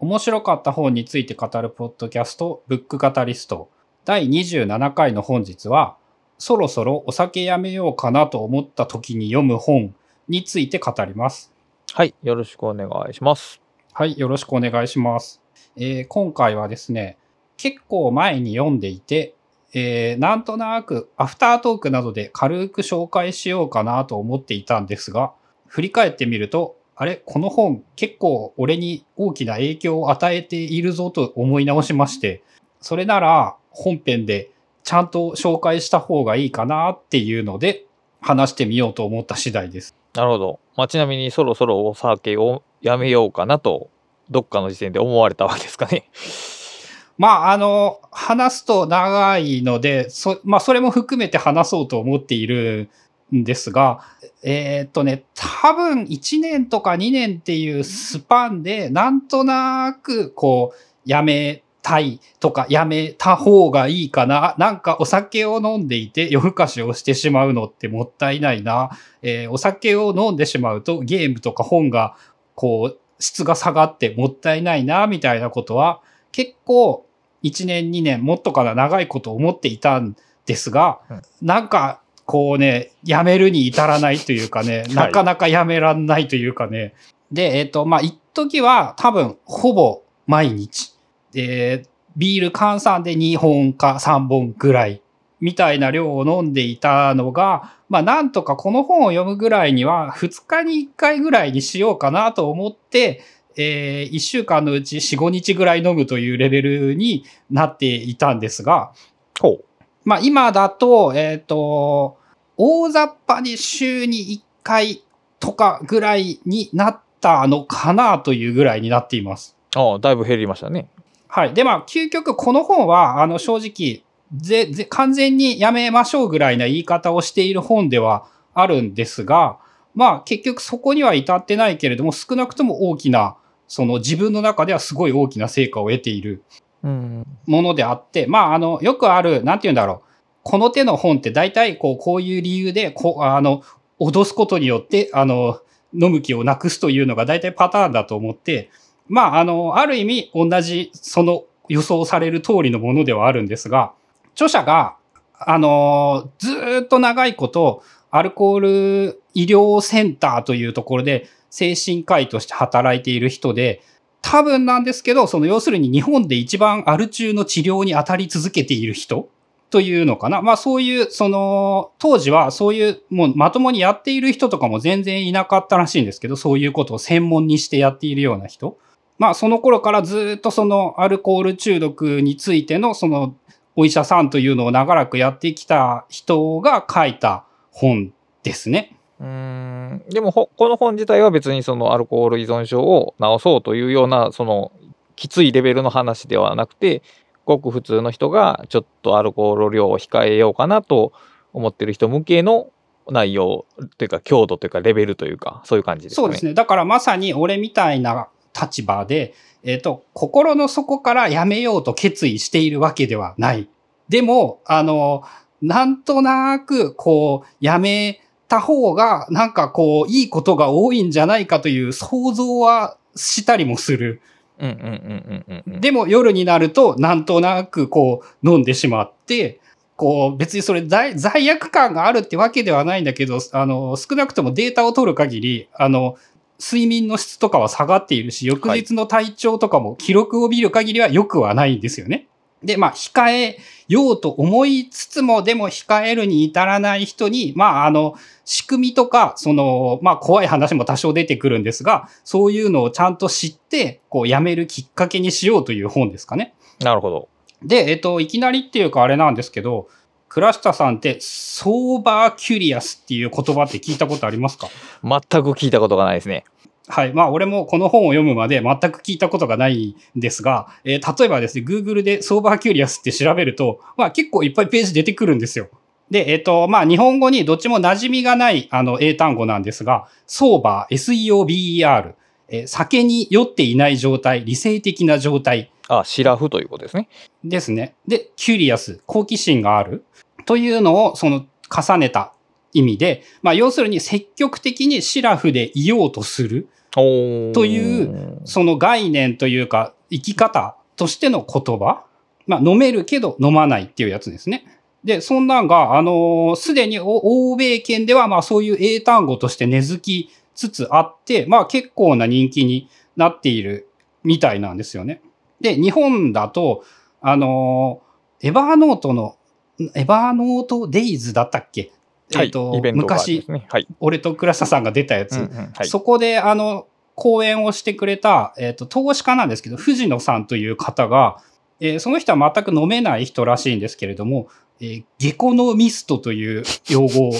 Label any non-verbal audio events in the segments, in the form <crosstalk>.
面白かった本について語るポッドキャスト、ブックカタリスト。第27回の本日は、そろそろお酒やめようかなと思った時に読む本について語ります。はい。よろしくお願いします。はい、よろしくお願いします。えー今回はですね、結構前に読んでいて、えーなんとなくアフタートークなどで軽く紹介しようかなと思っていたんですが、振り返ってみると、あれ？この本結構俺に大きな影響を与えているぞと思い直しまして、それなら本編でちゃんと紹介した方がいいかなっていうので話してみようと思った次第です。なるほど。まあ、ちなみにそろそろお酒をやめようかなと、どっかの時点で思われたわけですかね。<laughs> まあ、あの、話すと長いので、そ、まあ、それも含めて話そうと思っているんですが、えーっとね、多分1年とか2年っていうスパンで、なんとなく、こう、やめたいとか、やめた方がいいかな。なんかお酒を飲んでいて夜更かしをしてしまうのってもったいないな。えーお酒を飲んでしまうとゲームとか本が、こう、質が下がってもったいないな、みたいなことは、結構1年2年もっとかな長いこと思っていたんですが、うんなんかこうねやめるに至らないというかね、い。なかなかやめらんないというかね。でえっ、とまあ一時は多分ほぼ毎日。でビール換算で2本か3本ぐらいみたいな量を飲んでいたのが、まあなんとかこの本を読むぐらいには2日に1回ぐらいにしようかなと思って、えー、1週間のうち4、5日ぐらい飲むというレベルになっていたんですが、ほう。まあ今だと、えっ、と、大雑把に週に1回とかぐらいになったのかなというぐらいになっています。ああ、だいぶ減りましたね。はい。で、まあ、究極この本は、あの、正直、ぜ、ぜ、完全にやめましょうぐらいな言い方をしている本ではあるんですが、まあ、結局そこには至ってないけれども、少なくとも大きな、その自分の中ではすごい大きな成果を得ているうん。ものであって、まあ、あの、よくある、なんて言うんだろう。この手の本って大体、こう、こういう理由で、こ、あの、脅すことによって、あの、飲む気をなくすというのが大体パターンだと思って、まあ、あの、ある意味、同じ、その予想される通りのものではあるんですが、著者が、あの、ずっと長いこと、アルコール医療センターというところで、精神科医として働いている人で、多分なんですけど、その要するに日本で一番アル中の治療に当たり続けている人というのかな。まあそういう、その、当時はそういう、もうまともにやっている人とかも全然いなかったらしいんですけど、そういうことを専門にしてやっているような人。まあその頃からずっとそのアルコール中毒についてのそのお医者さんというのを長らくやってきた人が書いた本ですね。うん。でも、この本自体は別にそのアルコール依存症を治そうというような、その、きついレベルの話ではなくて、ごく普通の人がちょっとアルコール量を控えようかなと思ってる人向けの内容というか強度というかレベルというかそういう感じですね。そうですね。だからまさに俺みたいな立場で、えっ、と、心の底からやめようと決意しているわけではない。でも、あの、なんとなく、こう、やめた方が、なんかこう、いいことが多いんじゃないかという想像はしたりもする。でも夜になると、なんとなくこう、飲んでしまって、こう、別にそれ罪罪悪感があるってわけではないんだけど、あの、少なくともデータを取る限り、あの、睡眠の質とかは下がっているし、翌日の体調とかも記録を見る限りは良くはないんですよね。で、まあ、控えようと思いつつも、でも控えるに至らない人に、まあ、あの、仕組みとか、その、まあ、怖い話も多少出てくるんですが、そういうのをちゃんと知って、こう、やめるきっかけにしようという本ですかね。なるほど。で、えっと、いきなりっていうかあれなんですけど、倉下さんって、 sober curious っていう言葉って聞いたことありますか？全く聞いたことがないですね。はい。まあ、俺もこの本を読むまで全く聞いたことがないんですが、えー例えばですね、Google で sober curious って調べると、まあ結構いっぱいページ出てくるんですよ。で、えっ、と、まあ日本語にどっちも馴染みがないあの英単語なんですが、 sober、SOBER、えー酒に酔っていない状態、理性的な状態あ、シラフということですね。ですね。で、キュリアス、好奇心があるというのをその重ねた意味で、まあ要するに積極的にシラフでいようとするというその概念というか、生き方としての言葉。まあ、飲めるけど飲まないっていうやつですね。で、そんなんが、あのす、でに欧米圏では、まあそういう英単語として根付きつつあって、まあ結構な人気になっているみたいなんですよね。で、日本だと、あのエバーノートの、エバーノートデイズだったっけ、えっと、ね、昔、はい、俺と倉下さんが出たやつ、うんうんはい、そこで、あの、講演をしてくれた、えっ、と、投資家なんですけど、藤野さんという方が、えー、その人は全く飲めない人らしいんですけれども、えー、ゲコノミストという用語を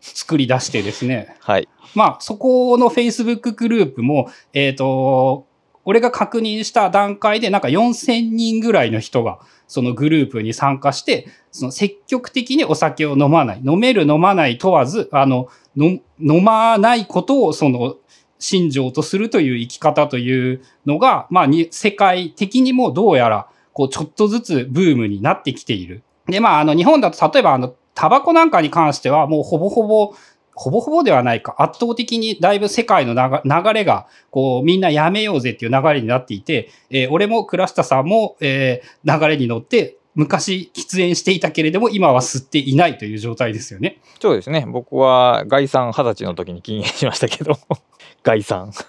作り出してですね。<laughs> はい。まあ、そこの Facebook グループも、えっ、ー、と、俺が確認した段階でなんか4000人ぐらいの人がそのグループに参加して、その積極的にお酒を飲まない、飲める飲まない問わず、あの、飲まないことをその信条とするという生き方というのが、まあに、世界的にもどうやら、こう、ちょっとずつブームになってきている。で、まあ、あの、日本だと、例えば、あの、タバコなんかに関しては、もうほぼほぼ、ほぼほぼではないか。圧倒的にだいぶ世界の流れが、こう、みんなやめようぜっていう流れになっていて、えー、俺も倉下さんも、えー、流れに乗って、昔喫煙していたけれども、今は吸っていないという状態ですよね。そうですね。僕は概算二十歳の時に禁煙しましたけど、<laughs> 概算。<laughs>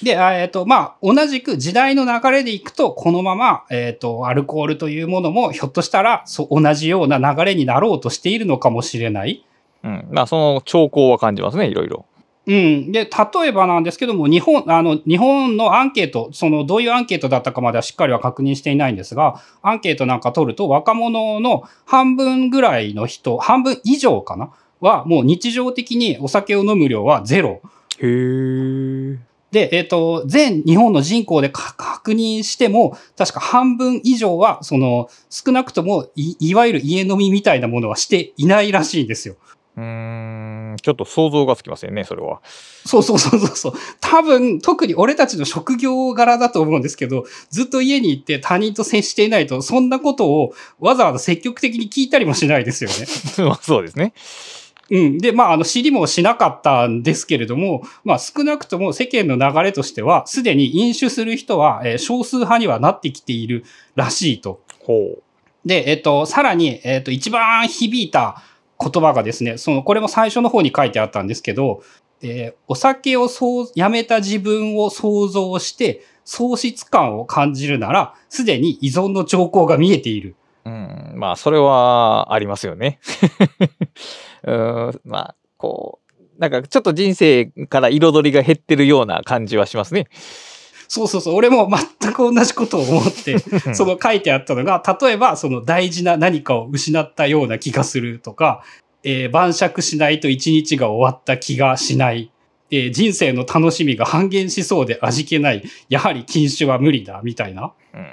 で、えっ、ー、と、まあ、同じく時代の流れでいくと、このまま、えっ、ー、と、アルコールというものも、ひょっとしたら、そう、同じような流れになろうとしているのかもしれない。うん。まあ、その兆候は感じますね、いろいろ。うん。で、例えばなんですけども、日本、あの、日本のアンケート、その、どういうアンケートだったかまではしっかりは確認していないんですが、アンケートなんか取ると、若者の半分ぐらいの人、半分以上かな？は、もう日常的にお酒を飲む量はゼロ。へー。で、えっ、ー、と、全日本の人口で確認しても、確か半分以上は、その、少なくともい、いわゆる家飲みみたいなものはしていないらしいんですよ。うん、ちょっと想像がつきませんね、それは。そうそうそうそうそう。多分、特に俺たちの職業柄だと思うんですけど、ずっと家に行って他人と接していないと、そんなことをわざわざ積極的に聞いたりもしないですよね。<laughs> そうですね。うん。で、まあ、あの、知りもしなかったんですけれども、まあ、少なくとも世間の流れとしては、すでに飲酒する人は、えー、少数派にはなってきているらしいと。ほう。で、えっ、ー、と、さらに、えっ、ー、と、一番響いた言葉がですね、その、これも最初の方に書いてあったんですけど、えー、お酒をそうやめた自分を想像して、喪失感を感じるなら、すでに依存の兆候が見えている。うん、まあ、それはありますよね。<laughs> うん、まあ、こう、なんかちょっと人生から彩りが減ってるような感じはしますね。そうそうそう。俺も全く同じことを思って、<laughs> その書いてあったのが、例えばその大事な何かを失ったような気がするとか、えー、晩酌しないと一日が終わった気がしない。えー、人生の楽しみが半減しそうで味気ない。やはり禁酒は無理だ、みたいな。うん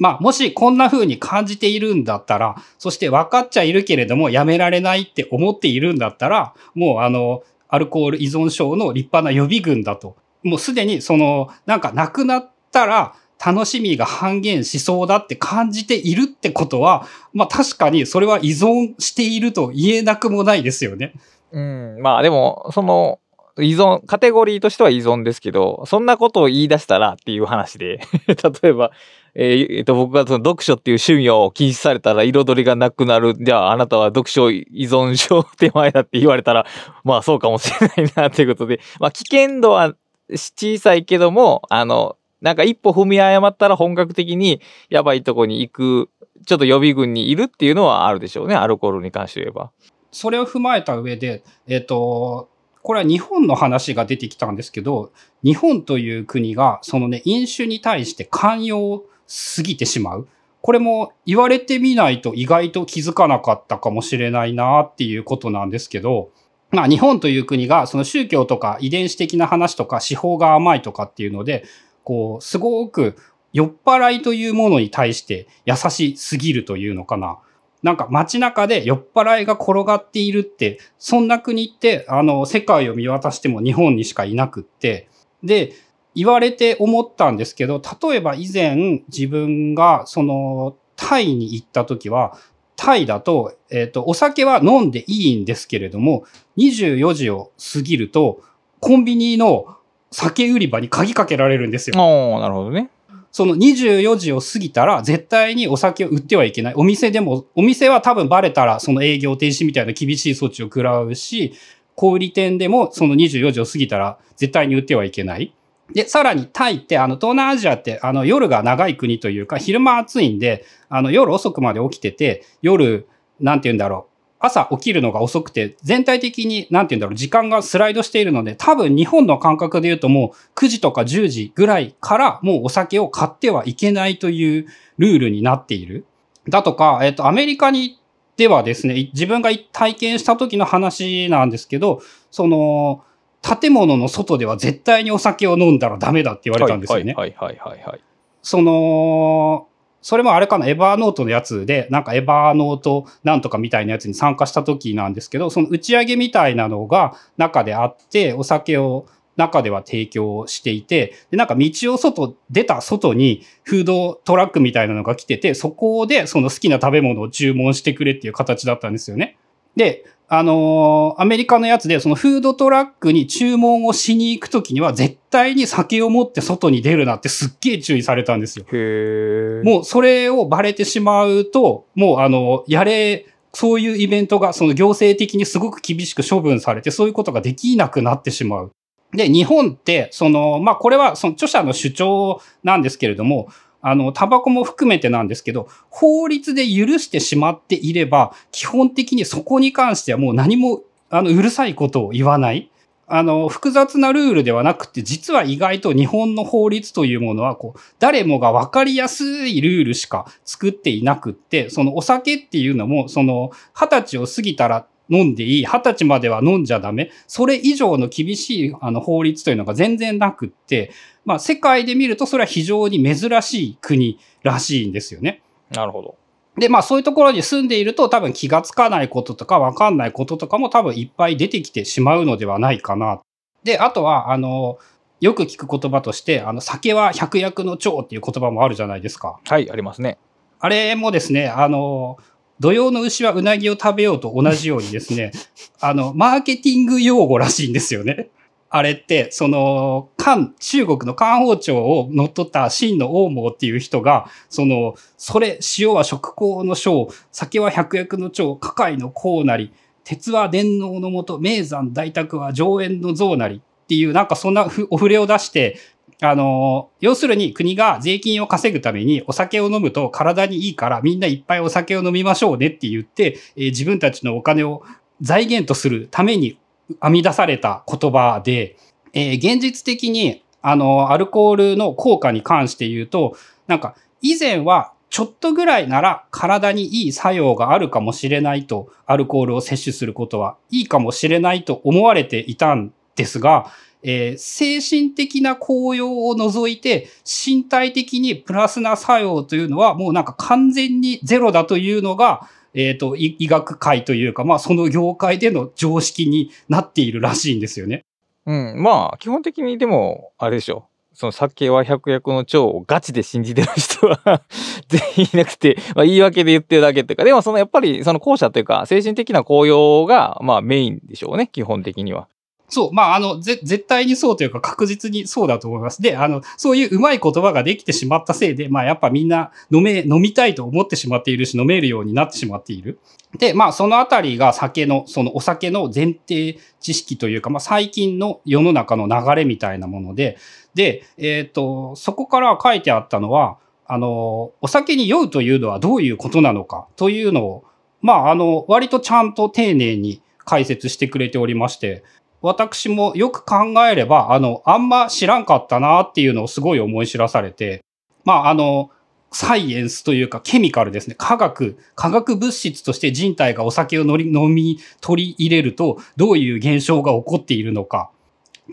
まあ、もしこんな風に感じているんだったら、そして分かっちゃいるけれどもやめられないって思っているんだったら、もうあの、アルコール依存症の立派な予備軍だと。もうすでにその、なんかなくなったら楽しみが半減しそうだって感じているってことは、まあ確かにそれは依存していると言えなくもないですよね。うん、まあでも、その、依存、カテゴリーとしては依存ですけど、そんなことを言い出したらっていう話で <laughs> 例えば、えー、えー、と、僕がその読書っていう趣味を禁止されたら彩りがなくなる。じゃあ、あなたは読書依存症手前だって言われたら、まあそうかもしれないなということで、まあ危険度は小さいけども、あの、なんか一歩踏み誤ったら本格的にやばいとこに行く、ちょっと予備軍にいるっていうのはあるでしょうね、アルコールに関して言えば。それを踏まえた上で、えっ、ー、と、これは日本の話が出てきたんですけど、日本という国が、そのね、飲酒に対して寛容すぎてしまう。これも言われてみないと意外と気づかなかったかもしれないなっていうことなんですけど、まあ日本という国がその宗教とか遺伝子的な話とか司法が甘いとかっていうので、こう、すごく酔っ払いというものに対して優しすぎるというのかな。なんか街中で酔っ払いが転がっているって、そんな国って、あの、世界を見渡しても日本にしかいなくって、で、言われて思ったんですけど、例えば以前自分がそのタイに行った時は、タイだと、えっ、ー、と、お酒は飲んでいいんですけれども、24時を過ぎると、コンビニの酒売り場に鍵かけられるんですよ。ああ、なるほどね。その24時を過ぎたら絶対にお酒を売ってはいけない。お店でも、お店は多分バレたらその営業停止みたいな厳しい措置を食らうし、小売店でもその24時を過ぎたら絶対に売ってはいけない。で、さらにタイって、あの、東南アジアって、あの、夜が長い国というか、昼間暑いんで、あの、夜遅くまで起きてて、夜、なんて言うんだろう。朝起きるのが遅くて、全体的に、なんて言うんだろう、時間がスライドしているので、多分日本の感覚で言うともう9時とか10時ぐらいからもうお酒を買ってはいけないというルールになっている。だとか、えっと、アメリカにではですね、自分が体験した時の話なんですけど、その、建物の外では絶対にお酒を飲んだらダメだって言われたんですよね。はいはいはいはい、はい。その、それもあれかな、エバーノートのやつで、なんかエバーノートなんとかみたいなやつに参加した時なんですけど、その打ち上げみたいなのが中であって、お酒を中では提供していて、で、なんか道を外、出た外にフードトラックみたいなのが来てて、そこでその好きな食べ物を注文してくれっていう形だったんですよね。で、あのー、アメリカのやつで、そのフードトラックに注文をしに行くときには、絶対に酒を持って外に出るなってすっげえ注意されたんですよ。へもうそれをバレてしまうと、もうあの、やれ、そういうイベントがその行政的にすごく厳しく処分されて、そういうことができなくなってしまう。で、日本って、その、まあ、これはその著者の主張なんですけれども、あの、タバコも含めてなんですけど、法律で許してしまっていれば、基本的にそこに関してはもう何も、あの、うるさいことを言わない。あの、複雑なルールではなくて、実は意外と日本の法律というものは、こう、誰もが分かりやすいルールしか作っていなくって、そのお酒っていうのも、その、二十歳を過ぎたら飲んでいい、二十歳までは飲んじゃダメ、それ以上の厳しいあの法律というのが全然なくって、まあ世界で見るとそれは非常に珍しい国らしいんですよね。なるほど。で、まあそういうところに住んでいると多分気がつかないこととかわかんないこととかも多分いっぱい出てきてしまうのではないかな。で、あとは、あの、よく聞く言葉として、あの、酒は百薬の長っていう言葉もあるじゃないですか。はい、ありますね。あれもですね、あの、土曜の牛はうなぎを食べようと同じようにですね、あの、マーケティング用語らしいんですよね。あれって、その、漢、中国の漢王朝を乗っ取った秦の王毛っていう人が、その、それ、塩は食香の章、酒は百薬の長、花海の功なり、鉄は電脳のもと、名山大宅は上演の像なりっていう、なんかそんなお触れを出して、あの、要するに国が税金を稼ぐためにお酒を飲むと体にいいからみんないっぱいお酒を飲みましょうねって言って、えー、自分たちのお金を財源とするために編み出された言葉で、えー、現実的にあの、アルコールの効果に関して言うと、なんか以前はちょっとぐらいなら体にいい作用があるかもしれないと、アルコールを摂取することはいいかもしれないと思われていたんですが、えー、精神的な効用を除いて、身体的にプラスな作用というのは、もうなんか完全にゼロだというのが、えっ、ー、と、医学界というか、まあ、その業界での常識になっているらしいんですよね。うん、まあ、基本的にでも、あれでしょ。その酒は百薬の長をガチで信じてる人は <laughs> 全員いなくて、まあ、言い訳で言ってるだけっていうか、でもそのやっぱりその後者というか、精神的な効用が、まあメインでしょうね、基本的には。そう。まあ、あの、ぜ、絶対にそうというか確実にそうだと思います。で、あの、そういううまい言葉ができてしまったせいで、まあ、やっぱみんな飲め、飲みたいと思ってしまっているし、飲めるようになってしまっている。で、まあ、そのあたりが酒の、そのお酒の前提知識というか、まあ、最近の世の中の流れみたいなもので、で、えっ、ー、と、そこから書いてあったのは、あの、お酒に酔うというのはどういうことなのかというのを、まあ、あの、割とちゃんと丁寧に解説してくれておりまして、私もよく考えれば、あの、あんま知らんかったなっていうのをすごい思い知らされて、まあ、あの、サイエンスというかケミカルですね。化学、化学物質として人体がお酒を飲み、取り入れると、どういう現象が起こっているのか、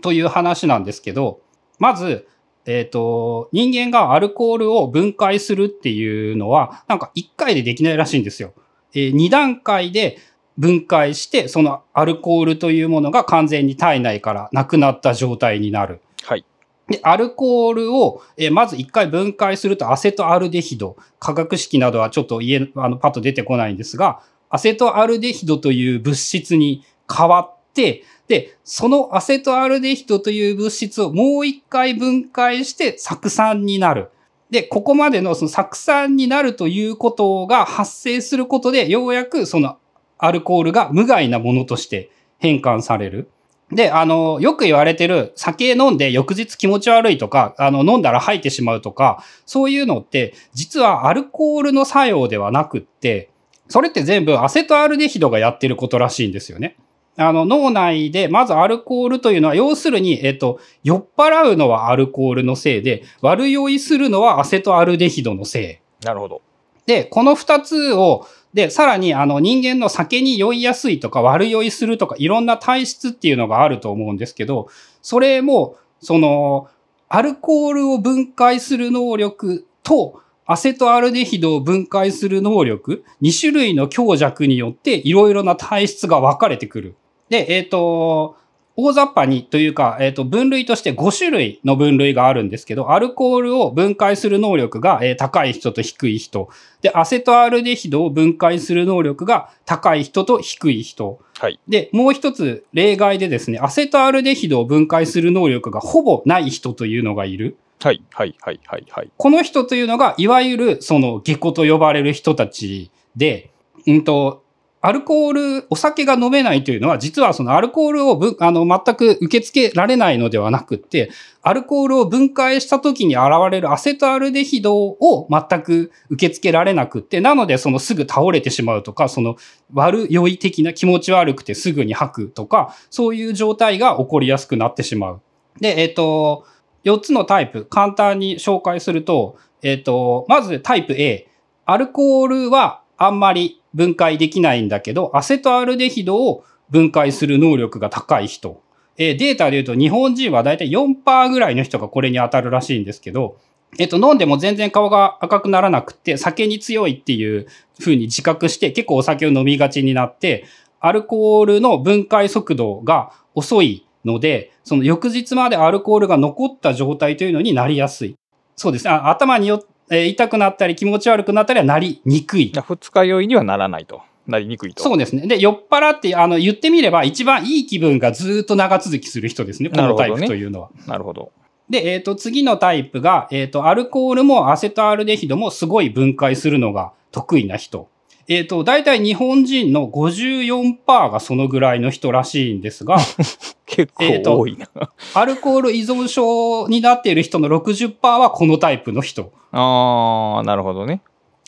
という話なんですけど、まず、えっ、ー、と、人間がアルコールを分解するっていうのは、なんか1回でできないらしいんですよ。えー、2段階で分解して、そのアルコールというものが完全に体内からなくなった状態になる。はい。で、アルコールを、えまず一回分解するとアセトアルデヒド、化学式などはちょっと言え、あの、パッと出てこないんですが、アセトアルデヒドという物質に変わっって、で、そのアセトアルデヒドという物質をもう一回分解して酢酸になる。で、ここまでのその酢酸になるということが発生することで、ようやくそのアルコールが無害なものとして変換される。で、あの、よく言われてる酒飲んで翌日気持ち悪いとか、あの、飲んだら吐いてしまうとか、そういうのって、実はアルコールの作用ではなくって、それって全部アセトアルデヒドがやってることらしいんですよね。あの、脳内で、まずアルコールというのは、要するに、えっと、酔っ払うのはアルコールのせいで、悪酔いするのはアセトアルデヒドのせい。なるほど。で、この二つを、で、さらに、あの、人間の酒に酔いやすいとか、悪酔いするとか、いろんな体質っていうのがあると思うんですけど、それも、その、アルコールを分解する能力と、アセトアルデヒドを分解する能力、2種類の強弱によって、いろいろな体質が分かれてくる。で、えっ、と、大雑把にというか、えっ、と、分類として5種類の分類があるんですけど、アルコールを分解する能力が、えー高い人と低い人。で、アセトアルデヒドを分解する能力が高い人と低い人。はい。で、もう一つ例外でですね、アセトアルデヒドを分解する能力がほぼない人というのがいる。はい。はい。はい。はい。はい。この人というのが、いわゆる、その、下戸と呼ばれる人たちで、うんと、アルコール、お酒が飲めないというのは、実はそのアルコールをぶあの全く受け付けられないのではなくって、アルコールを分解した時に現れるアセトアルデヒドを全く受け付けられなくって、なのでそのすぐ倒れてしまうとか、その悪酔い的な気持ち悪くてすぐに吐くとか、そういう状態が起こりやすくなってしまう。で、えっ、と、4つのタイプ、簡単に紹介すると、えっ、と、まずタイプ A。アルコールはあんまり分解できないんだけど、アセトアルデヒドを分解する能力が高い人。えーデータで言うと日本人はだいたい4%ぐらいの人がこれに当たるらしいんですけど、えっと、飲んでも全然顔が赤くならなくて、酒に強いっていう風に自覚して、結構お酒を飲みがちになって、アルコールの分解速度が遅いので、その翌日までアルコールが残った状態というのになりやすい。そうですね。頭によ、えー痛くなったり気持ち悪くなったりはなりにくい。二日酔いにはならないと。なりにくいと。そうですね。で、酔っ払って、あの、言ってみれば一番いい気分がずーっと長続きする人ですね。このタイプというのは。なるほど。で、えっ、と、次のタイプが、えっ、と、アルコールもアセトアルデヒドもすごい分解するのが得意な人。えっ、と、大体日本人の54%がそのぐらいの人らしいんですが、<laughs> 結構多いな。アルコール依存症になっている人の60%はこのタイプの人。ああ、なるほどね。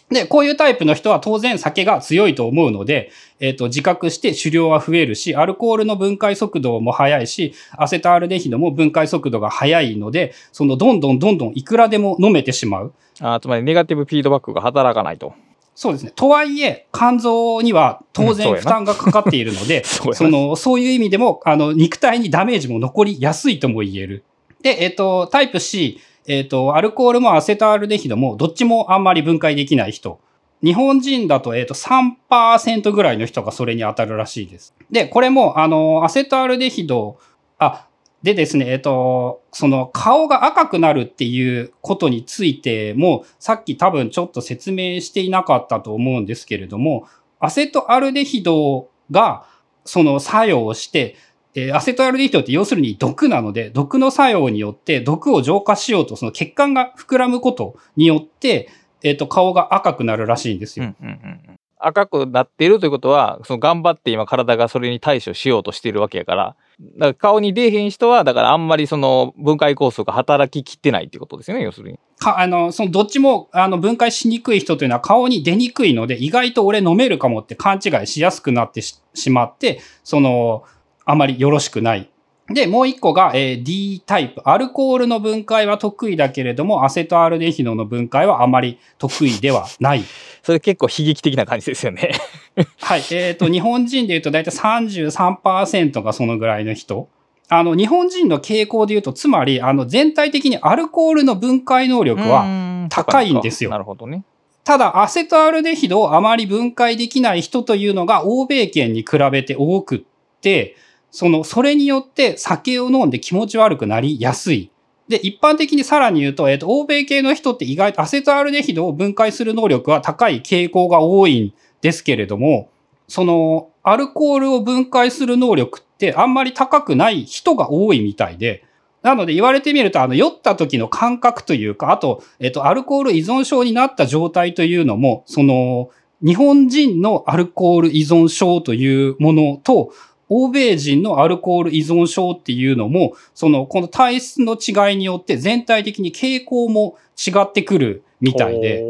で、こういうタイプの人は当然酒が強いと思うので、えっ、と、自覚して酒量は増えるし、アルコールの分解速度も速いし、アセトアルデヒドも分解速度が速いので、そのどんどんどんどんいくらでも飲めてしまう。あーつまりネガティブフィードバックが働かないと。そうですね。とはいえ、肝臓には当然負担がかかっているので、<laughs> そその、そういう意味でも、あの、肉体にダメージも残りやすいとも言える。で、えっ、と、タイプ C、えっ、と、アルコールもアセトアルデヒドも、どっちもあんまり分解できない人。日本人だと、えっ、と、3%ぐらいの人がそれに当たるらしいです。で、これも、あの、アセトアルデヒド、あ、でですね、えっと、その顔が赤くなるっていうことについても、さっき多分ちょっと説明していなかったと思うんですけれども、アセトアルデヒドがその作用をして、えーアセトアルデヒドって要するに毒なので、毒の作用によって毒を浄化しようと、その血管が膨らむことによって、えっ、と、顔が赤くなるらしいんですよ。赤くなっているということは、その頑張って今体がそれに対処しようとしているわけやから、だから顔に出えへん人は、だからあんまりその分解酵素が働ききってないっていうことですよね、要するに。か、あの、そのどっちも、あの、分解しにくい人というのは顔に出にくいので、意外と俺飲めるかもって勘違いしやすくなってしまって、その、あまりよろしくない。で、もう一個が、えー D タイプ。アルコールの分解は得意だけれども、アセトアルデヒドの分解はあまり得意ではない。<laughs> それ結構悲劇的な感じですよね。<laughs> はい。えっ、と、日本人で言うと大体33%がそのぐらいの人。あの、日本人の傾向で言うと、つまり、あの、全体的にアルコールの分解能力は、は高いんですよなるほどね。ただ、アセトアルデヒドをあまり分解できない人というのが欧米圏に比べて多くって、その、それによって酒を飲んで気持ち悪くなりやすい。で、一般的にさらに言うと、えっ、と、欧米系の人って意外とアセトアルデヒドを分解する能力は高い傾向が多いんですけれども、その、アルコールを分解する能力ってあんまり高くない人が多いみたいで、なので言われてみると、あの、酔った時の感覚というか、あと、えっと、アルコール依存症になった状態というのも、その、日本人のアルコール依存症というものと、欧米人のアルコール依存症っていうのも、その、この体質の違いによって全体的に傾向も違ってくるみたいで、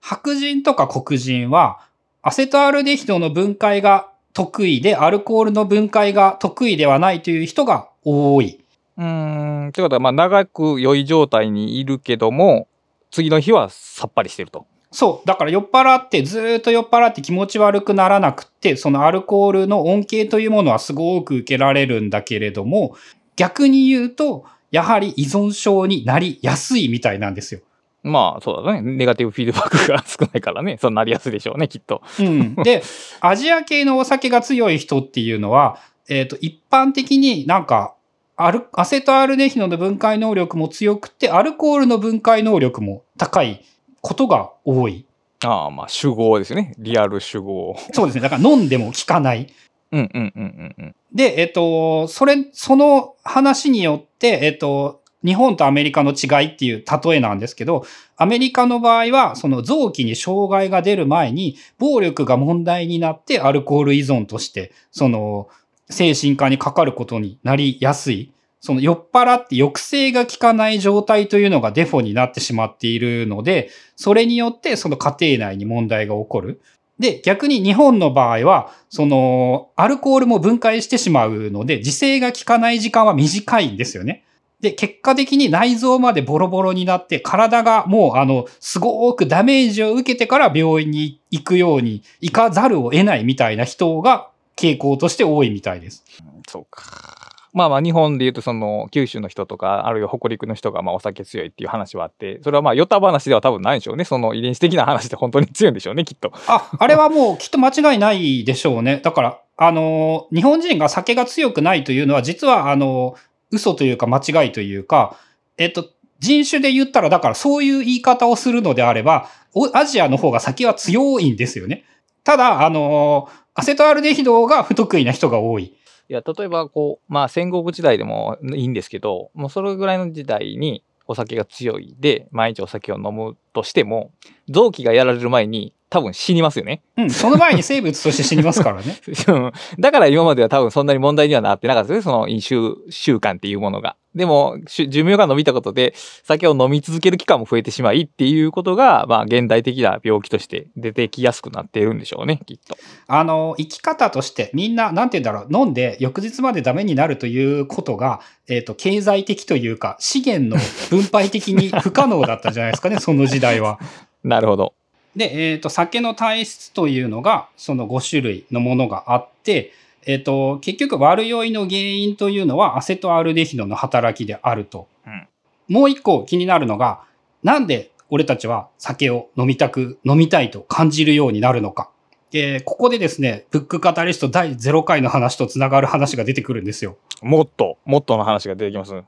白人とか黒人は、アセトアルデヒドの分解が得意で、アルコールの分解が得意ではないという人が多い。うーん、ってことは、まあ、長く酔い状態にいるけども、次の日はさっぱりしてると。そう。だから酔っ払って、ずーっと酔っ払って気持ち悪くならなくって、そのアルコールの恩恵というものはすごく受けられるんだけれども、逆に言うと、やはり依存症になりやすいみたいなんですよ。まあ、そうだね。ネガティブフィードバックが少ないからね。そうなりやすいでしょうね、きっと。うん。で、アジア系のお酒が強い人っていうのは、えっ、と、一般的になんか、アル、アセトアルデヒドの分解能力も強くて、アルコールの分解能力も高いことが多い。ああ、まあ、主語ですね。リアル主語。そうですね。だから飲んでも効かない。うんうんうんうんうん。で、えっと、それ、その話によって、えっと、日本とアメリカの違いっていう例えなんですけど、アメリカの場合は、その臓器に障害が出る前に、暴力が問題になってアルコール依存として、その、精神科にかかることになりやすい。その酔っ払って抑制が効かない状態というのがデフォになってしまっているので、それによってその家庭内に問題が起こる。で、逆に日本の場合は、その、アルコールも分解してしまうので、自制が効かない時間は短いんですよね。で、結果的に内臓までボロボロになって、体がもう、あの、すごくダメージを受けてから病院に行くように、行かざるを得ないみたいな人が傾向として多いみたいです。そうか。まあまあ日本で言うとその九州の人とかあるいは北陸の人がまあお酒強いっていう話はあってそれはまあヨタ話では多分ないでしょうねその遺伝子的な話って本当に強いんでしょうねきっと。<laughs> あ、あれはもうきっと間違いないでしょうね。だから、あの、日本人が酒が強くないというのは、実は、あの、嘘というか間違いというか、えっと、人種で言ったら、だからそういう言い方をするのであれば、おアジアの方が酒は強いんですよね。ただ、あの、アセトアルデヒドが不得意な人が多い。いや例えばこうまあ戦国時代でもいいんですけどもうそれぐらいの時代にお酒が強いで毎日お酒を飲むとしても臓器がやられる前に多分死にますよね。うん、その前に生物として死にますからね。<laughs> だから今までは多分そんなに問題にはなってなかったですね、その飲酒習慣っていうものが。でも、し寿命が伸びたことで、酒を飲み続ける期間も増えてしまいっていうことが、まあ、現代的な病気として出てきやすくなっているんでしょうね、きっと。あの、生き方としてみんな、なんて言うんだろう、飲んで翌日までダメになるということが、えっ、と、経済的というか、資源の分配的に不可能だったんじゃないですかね、その時代は。<laughs> なるほど。で、えっ、と、酒の体質というのが、その5種類のものがあって、えっ、と、結局悪酔いの原因というのはアセトアルデヒドの働きであると。うんもう一個気になるのが、なんで俺たちは酒を飲みたく、飲みたいと感じるようになるのか。えーここでですね、ブックカタリスト第0回の話とつながる話が出てくるんですよ。もっと、もっとの話が出てきます。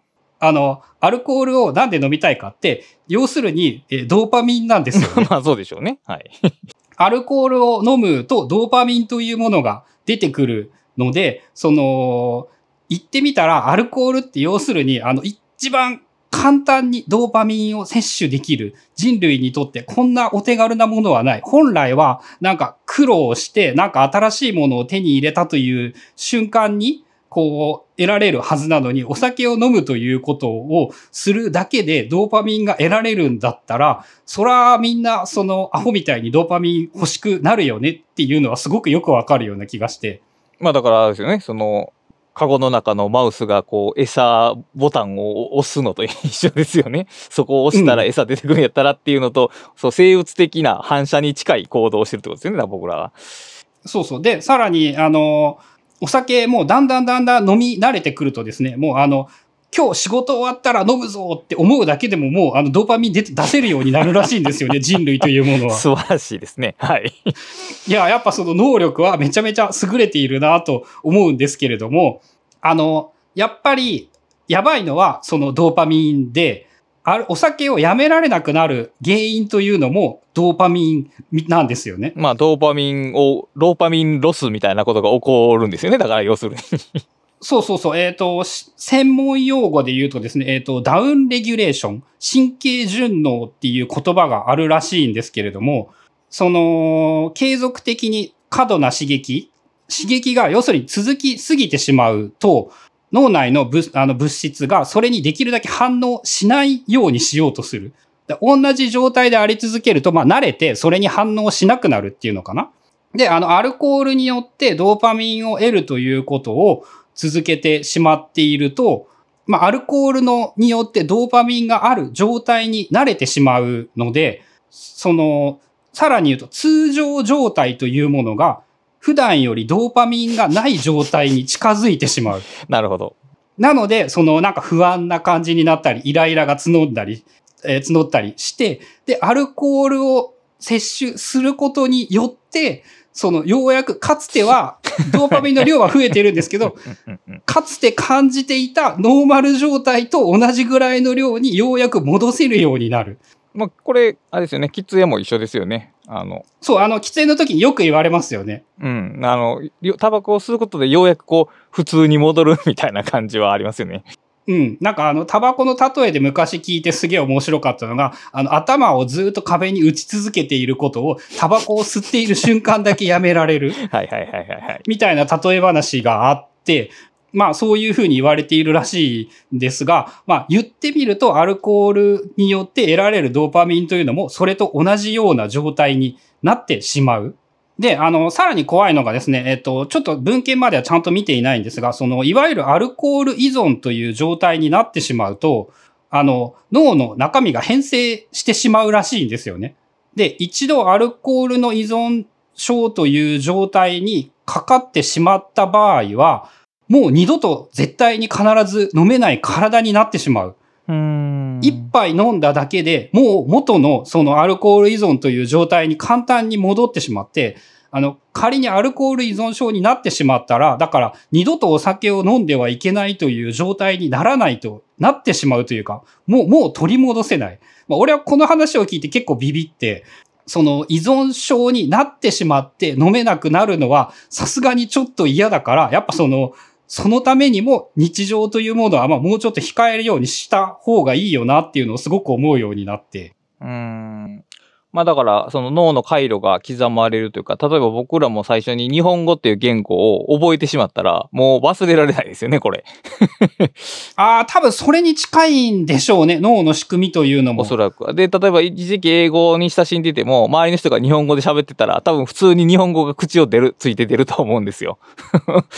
あの、アルコールをなんで飲みたいかって、要するに、えードーパミンなんですよね。<laughs> まあそうでしょうね。はい。<laughs> アルコールを飲むとドーパミンというものが出てくるので、その、言ってみたらアルコールって要するに、あの、一番簡単にドーパミンを摂取できる人類にとってこんなお手軽なものはない。本来はなんか苦労してなんか新しいものを手に入れたという瞬間にこう得られるはずなのにお酒を飲むということをするだけでドーパミンが得られるんだったらそらみんなそのアホみたいにドーパミン欲しくなるよねっていうのはすごくよくわかるような気がして。まあだからあれですよね、その、カゴの中のマウスがこう餌ボタンを押すのと一緒ですよね。<laughs> そこを押したら餌出てくるんやったらっていうのと、そう生物的な反射に近い行動をしてるってことですよね、僕らは。そうそう。で、さらに、あの、お酒もうだんだんだんだん飲み慣れてくるとですね、もうあの、今日仕事終わったら飲むぞって思うだけでももうあのドーパミン出て出せるようになるらしいんですよね、<laughs> 人類というものは。素晴らしいですね。はい。いや、やっぱその能力はめちゃめちゃ優れているなと思うんですけれども、あの、やっぱりやばいのはそのドーパミンで、あるお酒をやめられなくなる原因というのもドーパミンなんですよね。まあ、ドーパミンを、ローパミンロスみたいなことが起こるんですよね。だから、要するに。そうそうそう。えっ、と、し専門用語で言うとですね、えっ、と、ダウンレギュレーション、神経順応っていう言葉があるらしいんですけれども、その、継続的に過度な刺激、刺激が要するに続きすぎてしまうと、脳内の物あの物質がそれにできるだけ反応しないようにしようとする。同じ状態であり続けると、まあ慣れてそれに反応しなくなるっていうのかな。で、あの、アルコールによってドーパミンを得るということを続けてしまっていると、まあ、アルコールのによってドーパミンがある状態に慣れてしまうので、その、さらに言うと通常状態というものが普段よりドーパミンがない状態に近づいてしまう。<laughs> なるほど。なので、そのなんか不安な感じになったり、イライラが募ったり、えー募ったりして、で、アルコールを摂取することによって、そのようやくかつては <laughs> ドーパミンの量は増えてるんですけど、かつて感じていたノーマル状態と同じぐらいの量にようやく戻せるようになる。まあ、これ、あれですよね。喫煙も一緒ですよね。あの、そう、あの、喫煙の時によく言われますよね。うん。あの、よタバコを吸うことでようやくこう、普通に戻るみたいな感じはありますよね。うん。なんかあの、タバコの例えで昔聞いてすげえ面白かったのが、あの、頭をずっと壁に打ち続けていることを、タバコを吸っている瞬間だけやめられる、<laughs> はいはいはいはいはい。みたいな例え話があって、まあそういうふうに言われているらしいんですが、まあ言ってみるとアルコールによって得られるドーパミンというのもそれと同じような状態になってしまう。で、あの、さらに怖いのがですね、えっと、ちょっと文献まではちゃんと見ていないんですが、その、いわゆるアルコール依存という状態になってしまうと、あの、脳の中身が変性してしまうらしいんですよね。で、一度アルコールの依存症という状態にかかってしまった場合は、もう二度と絶対に必ず飲めない体になってしまう。一杯飲んだだけでもう元のそのアルコール依存という状態に簡単に戻ってしまって、あの、仮にアルコール依存症になってしまったら、だから二度とお酒を飲んではいけないという状態にならないとなってしまうというか、もう、もう取り戻せない。まあ、俺はこの話を聞いて結構ビビって、その依存症になってしまって飲めなくなるのはさすがにちょっと嫌だから、やっぱその、そのためにも日常というものはまあもうちょっと控えるようにした方がいいよなっていうのをすごく思うようになって。うん。まあだから、その脳の回路が刻まれるというか、例えば僕らも最初に日本語っていう言語を覚えてしまったら、もう忘れられないですよね、これ。<laughs> ああ、多分それに近いんでしょうね。脳の仕組みというのも。おそらくは。で、例えば一時期英語に親しんでても、周りの人が日本語で喋ってたら、多分普通に日本語が口を出る、ついて出ると思うんですよ。<laughs>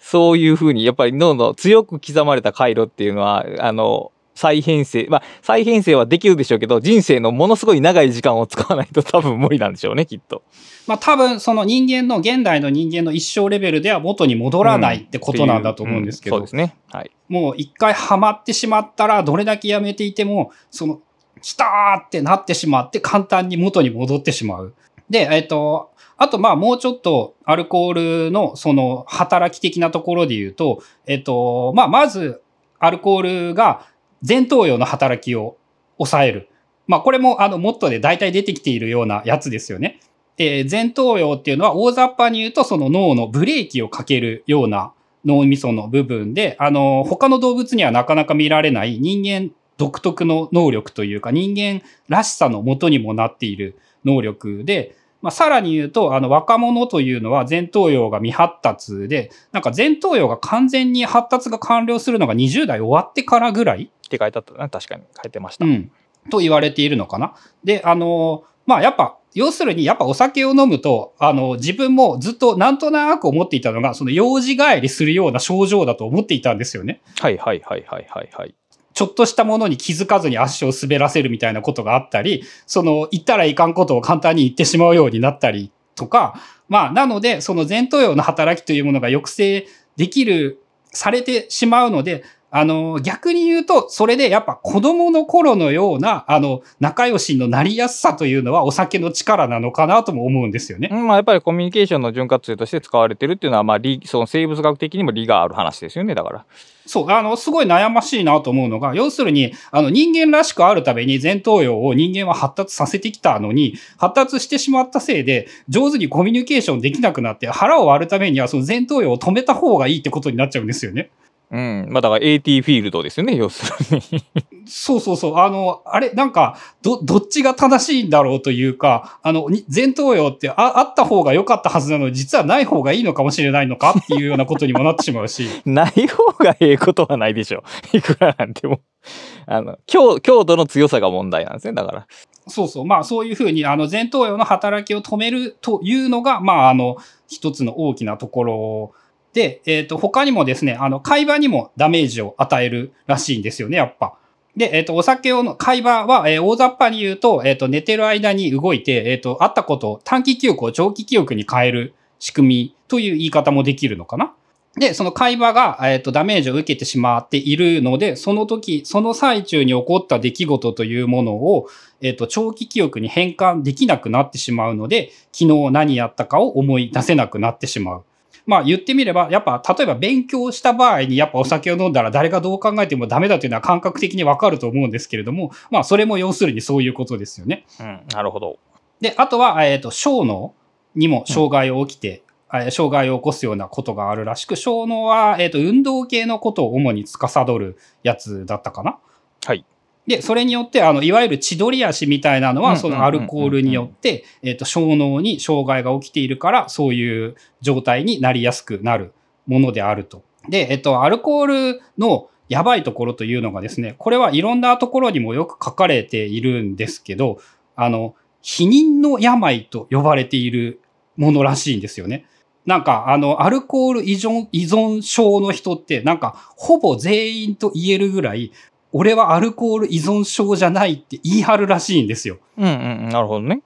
そういうふうに、やっぱり脳の強く刻まれた回路っていうのは、あの、再編成。まあ、再編成はできるでしょうけど、人生のものすごい長い時間を使わないと <laughs> 多分無理なんでしょうね、きっと。まあ多分その人間の、現代の人間の一生レベルでは元に戻らないってことなんだと思うんですけど、そうですね。はい。もう一回ハマってしまったら、どれだけやめていても、その、来たーってなってしまって、簡単に元に戻ってしまう。で、えっ、と、あと、まあ、もうちょっと、アルコールの、その、働き的なところで言うと、えっ、と、まあ、まず、アルコールが、前頭葉の働きを抑える。まあ、これも、あの、モットで大体出てきているようなやつですよね。えー前頭葉っていうのは、大雑把に言うと、その脳のブレーキをかけるような脳みその部分で、あの、他の動物にはなかなか見られない人間独特の能力というか、人間らしさの元にもなっている能力で、まあ、さらに言うと、あの、若者というのは前頭葉が未発達で、なんか前頭葉が完全に発達が完了するのが20代終わってからぐらいって書いてあったな。確かに書いてました。うん。と言われているのかな。で、あの、まあやっぱ、要するにやっぱお酒を飲むと、あの、自分もずっとなんとなく思っていたのが、その用事帰りするような症状だと思っていたんですよね。はいはいはいはいはいはい。ちょっとしたものに気づかずに足を滑らせるみたいなことがあったり、その言ったらいかんことを簡単に言ってしまうようになったりとか、まあなのでその前頭葉の働きというものが抑制できる、されてしまうので、あの、逆に言うと、それでやっぱ子供の頃のような、あの、仲良しのなりやすさというのはお酒の力なのかなとも思うんですよね。うんまあ、やっぱりコミュニケーションの潤滑油として使われてるっていうのは、まあ、理その生物学的にも理がある話ですよね、だから。そう、あの、すごい悩ましいなと思うのが、要するに、あの、人間らしくあるために前頭葉を人間は発達させてきたのに、発達してしまったせいで、上手にコミュニケーションできなくなって、腹を割るためには、その前頭葉を止めた方がいいってことになっちゃうんですよね。うん。まあ、だから AT フィールドですよね、要するに。そうそうそう。あの、あれ、なんか、ど、どっちが正しいんだろうというか、あの、に前頭葉ってああった方が良かったはずなのに、実はない方がいいのかもしれないのかっていうようなことにもなってしまうし。<laughs> ない方がええことはないでしょ。<laughs> いくらなんでも。あの、強、強度の強さが問題なんですね、だから。そうそう。まあそういうふうに、あの、前頭葉の働きを止めるというのが、まああの、一つの大きなところで、えっ、と、他にもですね、あの、会話にもダメージを与えるらしいんですよね、やっぱ。で、えっ、と、お酒をの、会話は、えー大雑把に言うと、えっ、と、寝てる間に動いて、えっ、と、あったことを短期記憶を長期記憶に変える仕組みという言い方もできるのかな。で、その会話が、えっ、と、ダメージを受けてしまっているので、その時、その最中に起こった出来事というものを、えっ、と、長期記憶に変換できなくなってしまうので、昨日何やったかを思い出せなくなってしまう。まあ言ってみれば、やっぱ例えば勉強した場合にやっぱお酒を飲んだら誰がどう考えてもダメだというのは感覚的にわかると思うんですけれども、まあそれも要するにそういうことですよね。うん、なるほど。で、あとは、えっ、と、小脳にも障害を起きて、えー障害を起こすようなことがあるらしく、小脳は、えっ、と、運動系のことを主に司るやつだったかな。はい。で、それによって、あの、いわゆる千鳥足みたいなのは、うんそのアルコールによって、えっと、小脳に障害が起きているから、そういう状態になりやすくなるものであると。で、えっと、アルコールのやばいところというのがですね、これはいろんなところにもよく書かれているんですけど、あの、否認の病と呼ばれているものらしいんですよね。なんか、あの、アルコール依存依存症の人って、なんか、ほぼ全員と言えるぐらい、俺はアルコール依存症じゃないって言い張るらしいんですよ。うんうん、なるほどね。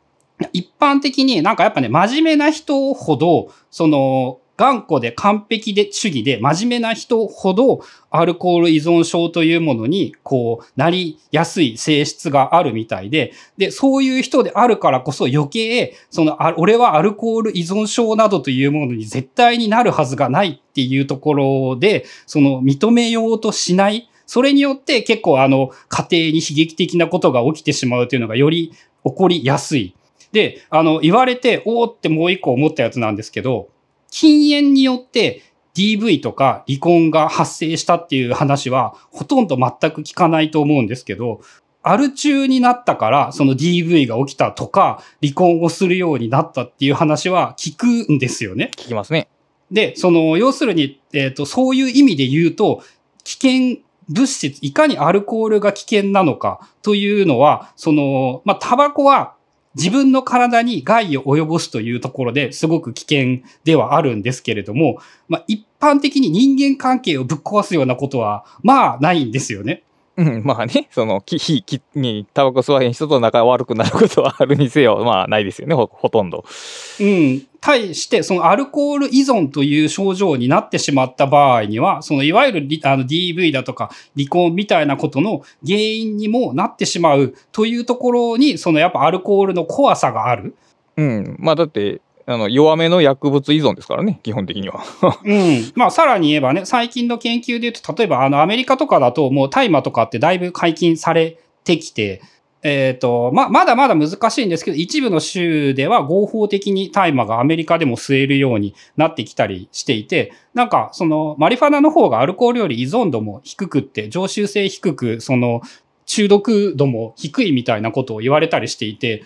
一般的になんかやっぱね、真面目な人ほど、その、頑固で完璧で主義で真面目な人ほどアルコール依存症というものにこうなりやすい性質があるみたいで、で、そういう人であるからこそ余計、その、あ俺はアルコール依存症などというものに絶対になるはずがないっていうところで、その認めようとしない。それによって結構あの家庭に悲劇的なことが起きてしまうというのがより起こりやすい。で、あの、言われて、おーってもう一個思ったやつなんですけど、禁煙によって DV とか離婚が発生したっていう話はほとんど全く聞かないと思うんですけど、アル中になったからその DV が起きたとか離婚をするようになったっていう話は聞くんですよね。聞きますね。で、その、要するに、えっ、と、そういう意味で言うと、危険物質、いかにアルコールが危険なのかというのは、その、まあ、タバコは自分の体に害を及ぼすというところですごく危険ではあるんですけれども、まあ、一般的に人間関係をぶっ壊すようなことは、まあ、ないんですよね。うん、まあね、その、き火きにタバコ吸わへん人と仲悪くなることはあるにせよ、まあないですよね、ほほとんど。うん。対して、そのアルコール依存という症状になってしまった場合には、そのいわゆるリあの DV だとか離婚みたいなことの原因にもなってしまうというところに、そのやっぱアルコールの怖さがある。うん、まあだって、あの弱めの薬物依存ですからね、基本的には。<laughs> うん。まあ、さらに言えばね、最近の研究で言うと、例えばあのアメリカとかだともう大麻とかってだいぶ解禁されてきて、えっ、と、ま、まだまだ難しいんですけど、一部の州では合法的に大麻がアメリカでも吸えるようになってきたりしていて、なんか、その、マリファナの方がアルコールより依存度も低くって、常習性低く、その、中毒度も低いみたいなことを言われたりしていて、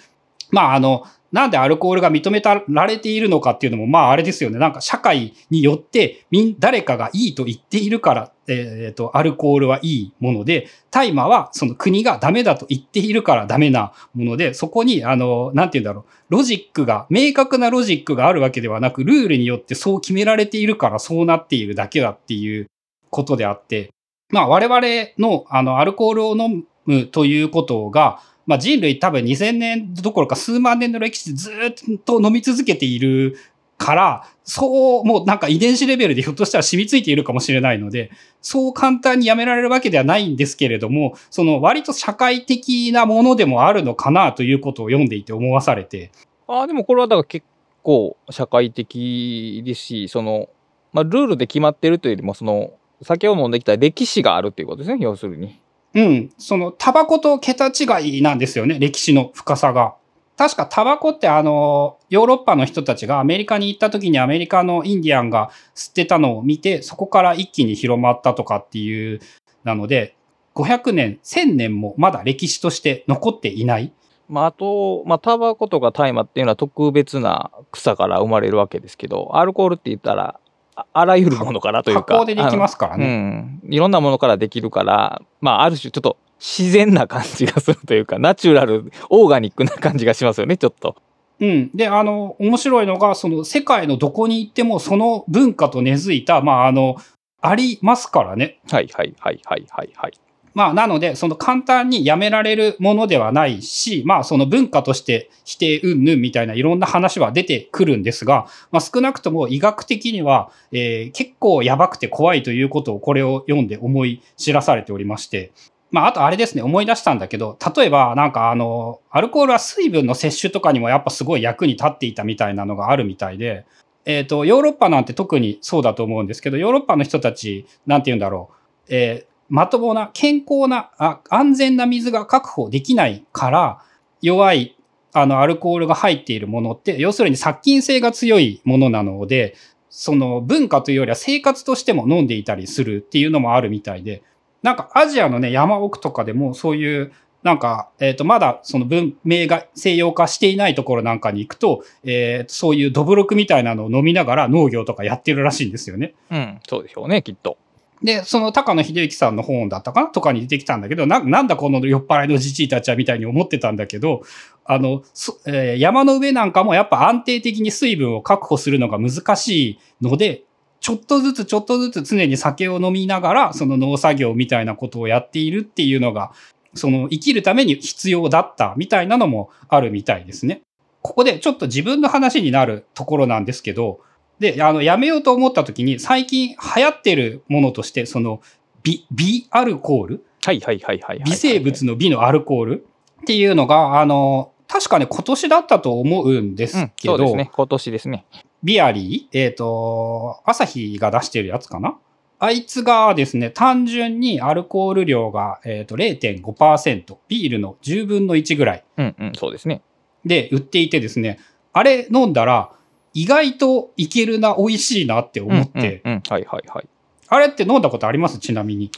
まあ、あの、なんでアルコールが認めたられているのかっていうのも、まああれですよね。なんか社会によって、みん、誰かがいいと言っているから、えっ、と、アルコールはいいもので、大麻はその国がダメだと言っているからダメなもので、そこに、あの、なんて言うんだろう、ロジックが、明確なロジックがあるわけではなく、ルールによってそう決められているからそうなっているだけだっていうことであって、まあ我々の、あの、アルコールを飲むということが、まあ、人類多分2000年どころか数万年の歴史でずっと飲み続けているから、そう、もうなんか遺伝子レベルでひょっとしたら染みついているかもしれないので、そう簡単にやめられるわけではないんですけれども、その割と社会的なものでもあるのかなということを読んでいて思わされて、ああ、でもこれはだから結構社会的ですし、その、まあ、ルールで決まってるというよりも、その、酒を飲んできた歴史があるっていうことですね、要するに。うん、そのタバコと桁違いなんですよね、歴史の深さが。確かタバコってあの、ヨーロッパの人たちがアメリカに行った時にアメリカのインディアンが吸ってたのを見て、そこから一気に広まったとかっていう、なので、500年、1000年もまだ歴史として残っていない。まあ、あと、まあ、タバコとか大麻っていうのは特別な草から生まれるわけですけど、アルコールって言ったら、ああらゆるものからというか。加工でできますからね。うん。いろんなものからできるから、まあ、ある種ちょっと自然な感じがするというか、ナチュラル、オーガニックな感じがしますよね、ちょっと。うん。で、あの、面白いのが、その世界のどこに行ってもその文化と根付いた、まあ、あの、ありますからね。はいはいはいはいはいはい。まあ、なので、その簡単にやめられるものではないし、まあ、その文化として否定云々みたいないろんな話は出てくるんですが、まあ、少なくとも医学的には、えー結構やばくて怖いということをこれを読んで思い知らされておりまして、まあ、あとあれですね、思い出したんだけど、例えば、なんかあの、アルコールは水分の摂取とかにもやっぱすごい役に立っていたみたいなのがあるみたいで、えっ、と、ヨーロッパなんて特にそうだと思うんですけど、ヨーロッパの人たち、なんて言うんだろう、えーまともな、健康なあ、安全な水が確保できないから、弱い、あの、アルコールが入っているものって、要するに殺菌性が強いものなので、その文化というよりは生活としても飲んでいたりするっていうのもあるみたいで、なんかアジアのね、山奥とかでもそういう、なんか、えっ、と、まだその文明が西洋化していないところなんかに行くと、えーそういうドブロクみたいなのを飲みながら農業とかやってるらしいんですよね。うん、そうでしょうね、きっと。で、その高野秀之さんの本だったかなとかに出てきたんだけど、な、んだこの酔っ払いのじじいたちはみたいに思ってたんだけど、あの、えー山の上なんかもやっぱ安定的に水分を確保するのが難しいので、ちょっとずつちょっとずつ常に酒を飲みながら、その農作業みたいなことをやっているっていうのが、その生きるために必要だったみたいなのもあるみたいですね。ここでちょっと自分の話になるところなんですけど、で、あの、やめようと思った時に、最近流行ってるものとして、その、微、微アルコール？はいはいはいはいはい。微生物の微のアルコール？っていうのが、あの、確かね、今年だったと思うんですうん、けど、そうですね。今年ですね。ビアリー、えっ、と、朝日が出してるやつかな？あいつがですね、単純にアルコール量が、えっ、と、0.5%、ビールの10分の1ぐらいうんうん、そうですね。で売っていてですね、あれ飲んだら、意外といけるな、美味しいなって思って、はいはいはい。あれって飲んだことあります？ちなみに。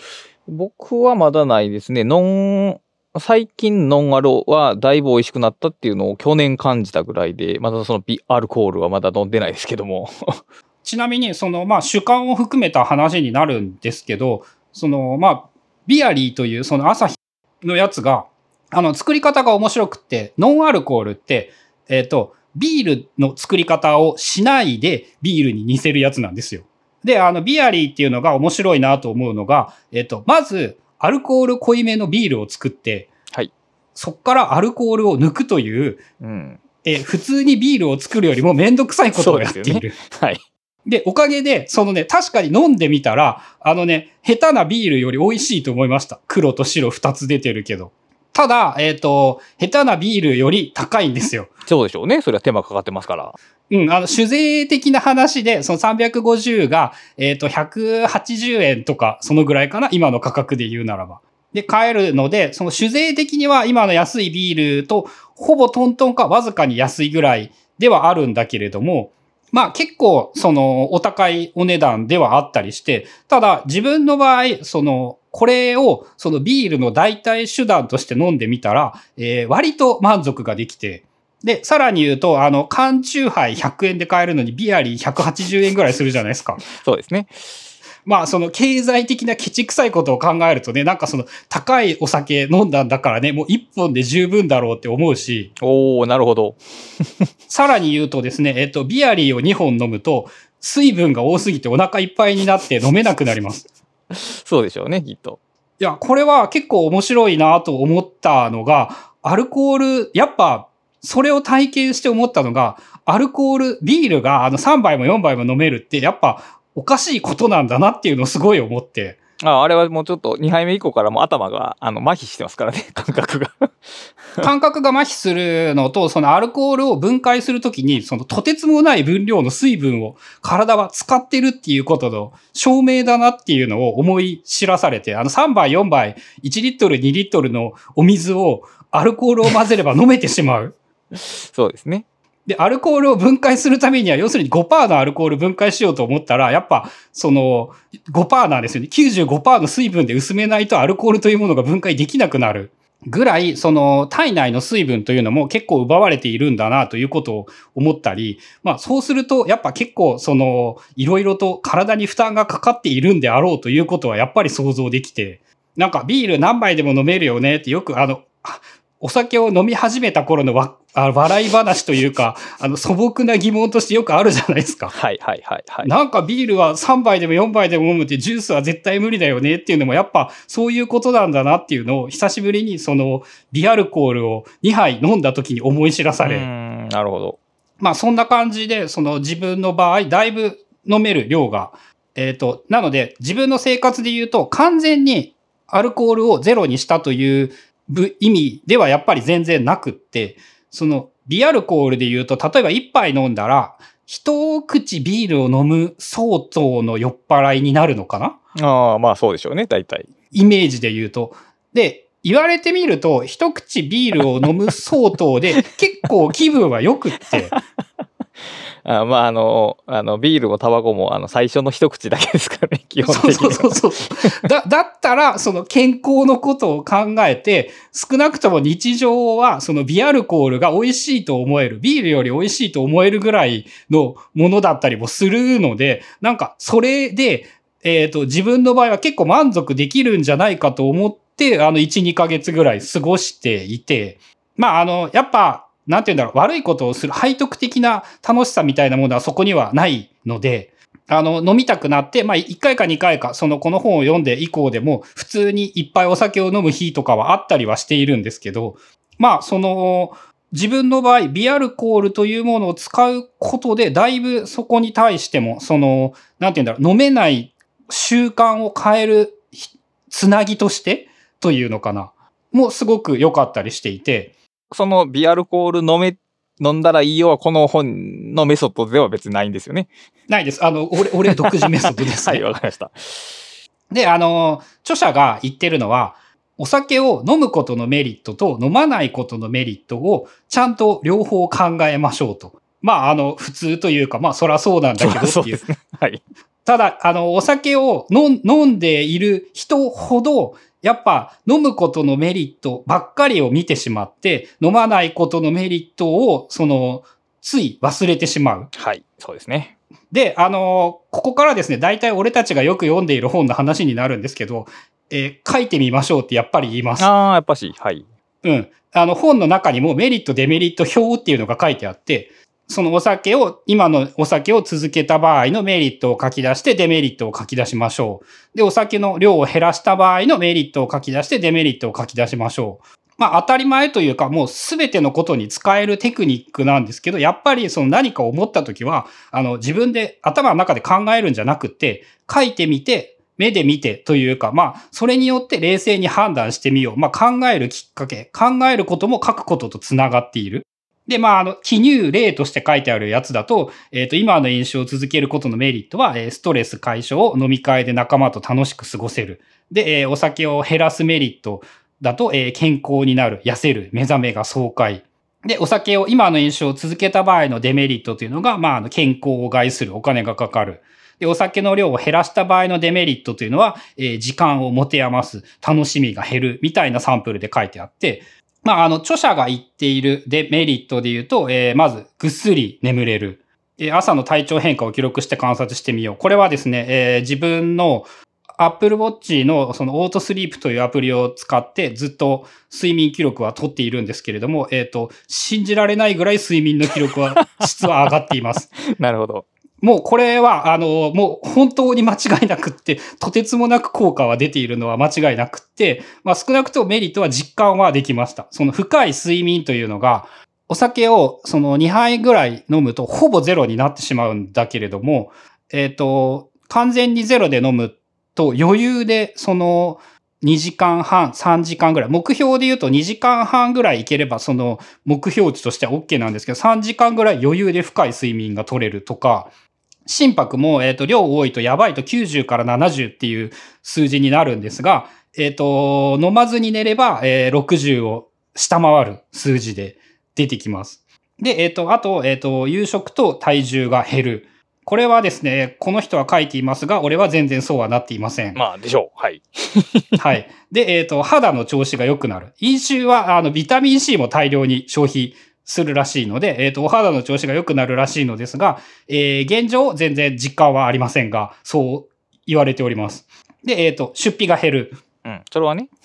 僕はまだないですね。ノン、最近ノンアルはだいぶ美味しくなったっていうのを去年感じたぐらいで、まだそのビアルコールはまだ飲んでないですけども。<laughs> ちなみに、その、まあ、主観を含めた話になるんですけど、その、まあ、ビアリーというその朝日のやつが、あの、作り方が面白くって、ノンアルコールって、えっ、と、ビールの作り方をしないでビールに似せるやつなんですよ。で、あの、ビアリーっていうのが面白いなと思うのが、えっ、と、まず、アルコール濃いめのビールを作って、はい。そっからアルコールを抜くという、うん。えー普通にビールを作るよりもめんどくさいことをやっている。はい。で、おかげで、そのね、確かに飲んでみたら、あのね、下手なビールより美味しいと思いました。黒と白二つ出てるけど。ただ、えっ、と、下手なビールより高いんですよ。<laughs> そうでしょうね。それは手間かかってますから。うん、あの、酒税的な話で、その350が、えっ、と、180円とか、そのぐらいかな今の価格で言うならば。で、買えるので、その酒税的には今の安いビールと、ほぼトントンかわずかに安いぐらいではあるんだけれども、まあ結構、その、お高いお値段ではあったりして、ただ自分の場合、その、これを、そのビールの代替手段として飲んでみたら、えー割と満足ができて、で、さらに言うと、あの、缶チューハイ100円で買えるのにビアリー180円ぐらいするじゃないですか。そうですね。まあ、その経済的なケチくさいことを考えるとね、なんかその高いお酒飲んだんだからね、もう1本で十分だろうって思うし、おー、なるほど。<laughs> さらに言うとですね、えっと、ビアリーを2本飲むと、水分が多すぎてお腹いっぱいになって飲めなくなります。<laughs> そうでしょうね、きっと。いや、これは結構面白いなと思ったのが、アルコール、やっぱ、それを体験して思ったのが、アルコール、ビールがあの3杯も4杯も飲めるって、やっぱおかしいことなんだなっていうのをすごい思って。ああれはもうちょっと2杯目以降からも頭があの麻痺してますからね、<laughs> 感覚が感覚が麻痺するのと、そのアルコールを分解するときに、そのとてつもない分量の水分を体は使ってるっていうことの証明だなっていうのを思い知らされて、あの3杯4杯、1リットル2リットルのお水をアルコールを混ぜれば飲めてしまう。<laughs> そうですね。で、アルコールを分解するためには、要するに5%のアルコール分解しようと思ったら、やっぱ、その、5%なんですよね。95%の水分で薄めないとアルコールというものが分解できなくなる。ぐらい、その、体内の水分というのも結構奪われているんだなということを思ったり、まあそうすると、やっぱ結構、その、いろいろと体に負担がかかっているんであろうということはやっぱり想像できて、なんかビール何杯でも飲めるよねってよくあの、お酒を飲み始めた頃のわあ笑い話というか、<laughs> あの素朴な疑問としてよくあるじゃないですか。はいはいはいはい。なんかビールは3杯でも4杯でも飲むってジュースは絶対無理だよねっていうのもやっぱそういうことなんだなっていうのを久しぶりにそのビアルコールを2杯飲んだ時に思い知らされ。なるほど。まあそんな感じでその自分の場合だいぶ飲める量がえっ、ー、と、なので自分の生活で言うと完全にアルコールをゼロにしたという意味ではやっぱり全然なくって、そのビアルコールで言うと、例えば一杯飲んだら、一口ビールを飲む相当の酔っ払いになるのかな？ああ、まあそうでしょうね、大体。イメージで言うと。で、言われてみると、一口ビールを飲む相当で、結構気分は良くって。<laughs> あまあ、あの、あの、ビールもタバコも、あの、最初の一口だけですからね、基本的に。そうそうそうそう。<laughs> だ、だったら、その健康のことを考えて、少なくとも日常は、そのビアルコールが美味しいと思える、ビールより美味しいと思えるぐらいのものだったりもするので、なんか、それで、えっ、ー、と、自分の場合は結構満足できるんじゃないかと思って、あの、1、2ヶ月ぐらい過ごしていて、まあ、あの、やっぱ、なんて言うんだろう、悪いことをする背徳的な楽しさみたいなものはそこにはないので、あの、飲みたくなって、まあ、1回か2回か、その、この本を読んで以降でも、普通にいっぱいお酒を飲む日とかはあったりはしているんですけど、まあ、その、自分の場合、ビアルコールというものを使うことで、だいぶそこに対しても、その、なんて言うんだろう、飲めない習慣を変えるつなぎとしてというのかな、もすごく良かったりしていて、そのビアルコール飲め、飲んだらいいよはこの本のメソッドでは別にないんですよね。ないです。あの、俺、俺独自メソッドですね。はい、わかりました。で、あの、著者が言ってるのは、お酒を飲むことのメリットと飲まないことのメリットをちゃんと両方考えましょうと。まあ、あの、普通というか、まあ、そらそうなんだけどっていう。うね、はい。ただ、あの、お酒を飲んでいる人ほど、やっぱ飲むことのメリットばっかりを見てしまって、飲まないことのメリットを、その、つい忘れてしまう。はい、そうですね。で、あの、ここからですね、大体俺たちがよく読んでいる本の話になるんですけど、えー、書いてみましょうってやっぱり言います。ああ、やっぱし、はい。うん。あの、本の中にもメリット、デメリット表っていうのが書いてあって、そのお酒を、今のお酒を続けた場合のメリットを書き出してデメリットを書き出しましょう。で、お酒の量を減らした場合のメリットを書き出してデメリットを書き出しましょう。まあ当たり前というかもうすべてのことに使えるテクニックなんですけど、やっぱりその何か思った時は、あの自分で頭の中で考えるんじゃなくて、書いてみて、目で見てというか、まあ、それによって冷静に判断してみよう。まあ、考えるきっかけ、考えることも書くこととつながっている。で、まあ、あの、記入例として書いてあるやつだと、えっ、ー、と、今の飲酒を続けることのメリットは、えー、ストレス解消を、飲み会で仲間と楽しく過ごせる。で、えー、お酒を減らすメリットだと、えー、健康になる、痩せる、目覚めが爽快。で、お酒を、今の飲酒を続けた場合のデメリットというのが、まあ、あの健康を害する、お金がかかる。で、お酒の量を減らした場合のデメリットというのは、えー、時間を持て余す、楽しみが減る、みたいなサンプルで書いてあって、まあ、あの、著者が言っているデメリットで言うと、えー、まず、ぐっすり眠れる。えー、朝の体調変化を記録して観察してみよう。これはですね、えー、自分の Apple Watch のそのオートスリープというアプリを使ってずっと睡眠記録は取っているんですけれども、えっ、ー、と、信じられないぐらい睡眠の記録は質は上がっています。<laughs> なるほど。もうこれは、あの、もう本当に間違いなくって、とてつもなく効果は出ているのは間違いなくって、まあ少なくともメリットは実感はできました。その深い睡眠というのが、お酒をその2杯ぐらい飲むとほぼゼロになってしまうんだけれども、えっ、と、完全にゼロで飲むと余裕でその2時間半、3時間ぐらい。目標で言うと2時間半ぐらいいければその目標値としては OK なんですけど、3時間ぐらい余裕で深い睡眠が取れるとか、心拍も、えっ、と、量多いとやばいと90から70っていう数字になるんですが、えっ、と、飲まずに寝れば、えー60を下回る数字で出てきます。で、えっ、と、あと、えっ、と、夕食と体重が減る。これはですね、この人は書いていますが、俺は全然そうはなっていません。まあ、でしょう。はい。はい。で、えっ、と、肌の調子が良くなる。飲酒は、あの、ビタミン C も大量に消費するらしいので、えっ、と、お肌の調子が良くなるらしいのですが、えー現状、全然実感はありませんが、そう言われております。で、えっ、と、出費が減る。うん。それはね。<laughs>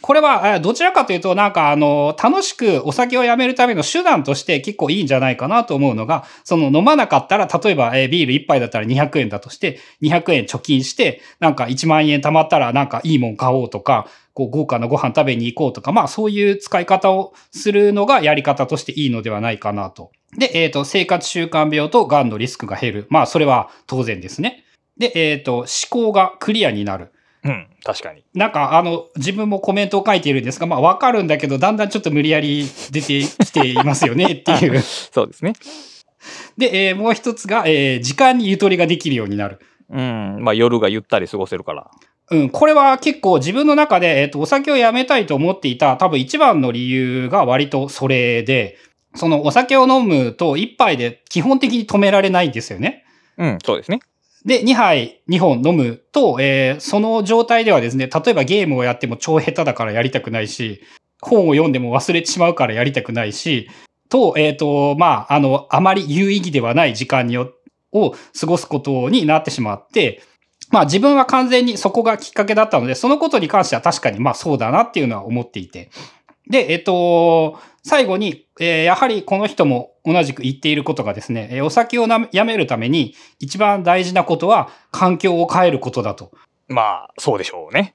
これは、あどちらかというと、なんか、あの、楽しくお酒をやめるための手段として結構いいんじゃないかなと思うのが、その飲まなかったら、例えば、えービール1杯だったら200円だとして、200円貯金して、なんか1万円貯まったらなんかいいもん買おうとか、こう豪華なご飯食べに行こうとか、まあそういう使い方をするのがやり方としていいのではないかなと。で、えっ、と、生活習慣病と癌のリスクが減る。まあそれは当然ですね。で、えっ、と、思考がクリアになる。うん。確かに。なんか、あの、自分もコメントを書いているんですが、まあ、わかるんだけど、だんだんちょっと無理やり出てきていますよね <laughs> っていう。そうですね。で、えーもう一つが、えー時間にゆとりができるようになる。うん。まあ、夜がゆったり過ごせるから。うん、これは結構自分の中で、えっ、と、お酒をやめたいと思っていた多分一番の理由が割とそれで、そのお酒を飲むと一杯で基本的に止められないんですよね。うん。そうですね。で、2杯、2本飲むと、えーその状態ではですね、例えばゲームをやっても超下手だからやりたくないし、本を読んでも忘れてしまうからやりたくないし、と、えっ、と、まあ、あの、あまり有意義ではない時間によを過ごすことになってしまって、まあ自分は完全にそこがきっかけだったので、そのことに関しては確かにまあそうだなっていうのは思っていて。で、えっ、と、最後に、えーやはりこの人も同じく言っていることがですね、えーお酒をなやめるために一番大事なことは環境を変えることだと。まあ、そうでしょうね。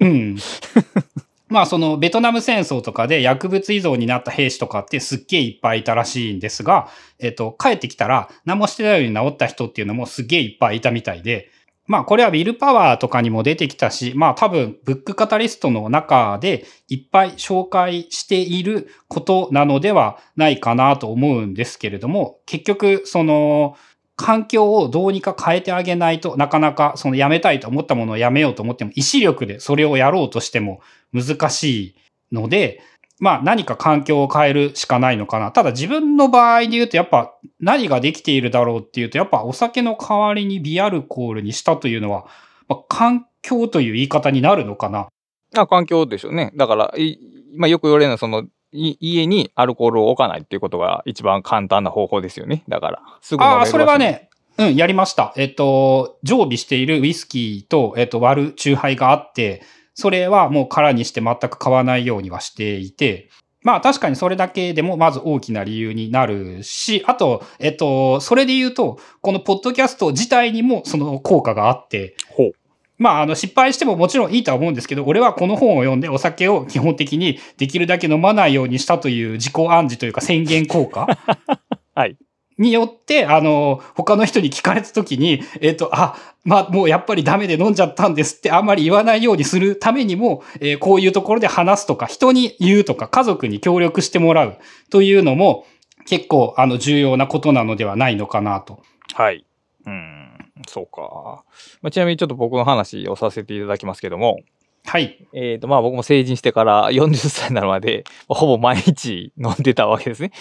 うん。<laughs> まあそのベトナム戦争とかで薬物依存になった兵士とかってすっげえいっぱいいたらしいんですが、えっ、と、帰ってきたら何もしてないように治った人っていうのもすっげえいっぱいいたみたいで、まあこれはウィルパワーとかにも出てきたし、まあ多分ブックカタリストの中でいっぱい紹介していることなのではないかなと思うんですけれども、結局その環境をどうにか変えてあげないとなかなかそのやめたいと思ったものをやめようと思っても意志力でそれをやろうとしても難しいので、まあ何か環境を変えるしかないのかな。ただ自分の場合で言うとやっぱ何ができているだろうっていうとやっぱお酒の代わりにビアルコールにしたというのは、まあ、環境という言い方になるのかな。あ環境でしょうね。だから、いまあ、よく言われるのは、その、い家にアルコールを置かないっていうことが一番簡単な方法ですよね。だから、すぐ飲めるああ、それは。ね、うん、やりました。えっと、常備しているウイスキーと、えっと、割るチューハイがあって、それはもう空にして全く買わないようにはしていて、まあ確かにそれだけでもまず大きな理由になるし、あと、えっと、それで言うと、このポッドキャスト自体にもその効果があって、ほう。まあ、あの、失敗してももちろんいいとは思うんですけど、俺はこの本を読んでお酒を基本的にできるだけ飲まないようにしたという自己暗示というか宣言効果 <laughs> はい。によって、あの、他の人に聞かれた時に、えっ、と、あ、まあ、もうやっぱりダメで飲んじゃったんですってあんまり言わないようにするためにも、えーこういうところで話すとか、人に言うとか、家族に協力してもらうというのも、結構、あの、重要なことなのではないのかなと。はい。うん、そうか。まあ、ちなみにちょっと僕の話をさせていただきますけども、はい。えっ、と、まあ僕も成人してから <laughs> 40歳になるまで、ほぼ毎日飲んでたわけですね。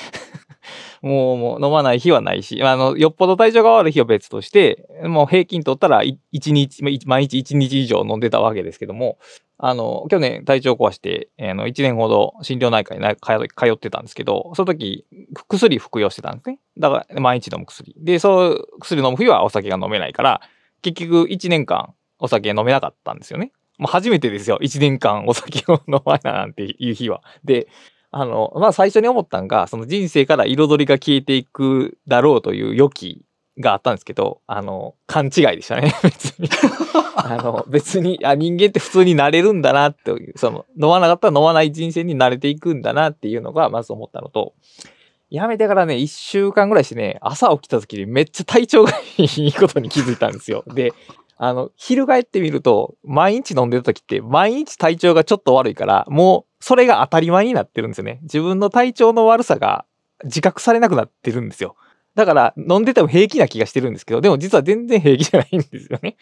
もう、もう飲まない日はないし、あの、よっぽど体調が悪い日は別として、もう平均取ったら一日、毎日1日以上飲んでたわけですけども、あの、去年体調壊して、あの、1年ほど心療内科に通ってたんですけど、その時、薬服用してたんですね。だから、毎日飲む薬。で、そう、薬飲む日はお酒が飲めないから、結局1年間お酒飲めなかったんですよね。もう初めてですよ。1年間お酒を飲まないなんていう日は。で、あの、まあ最初に思ったんが、その人生から彩りが消えていくだろうという予期があったんですけど、あの、勘違いでしたね、<laughs> 別に。<laughs> あの、別に、あ、人間って普通になれるんだなっていう、その、飲まなかったら飲まない人生に慣れていくんだなっていうのが、まず思ったのと、やめてからね、一週間ぐらいしてね、朝起きた時にめっちゃ体調がいいことに気づいたんですよ。で、あの、翻ってみると、毎日飲んでる時って、毎日体調がちょっと悪いから、もう、それが当たり前になってるんですよね。自分の体調の悪さが自覚されなくなってるんですよ。だから、飲んでても平気な気がしてるんですけど、でも実は全然平気じゃないんですよね。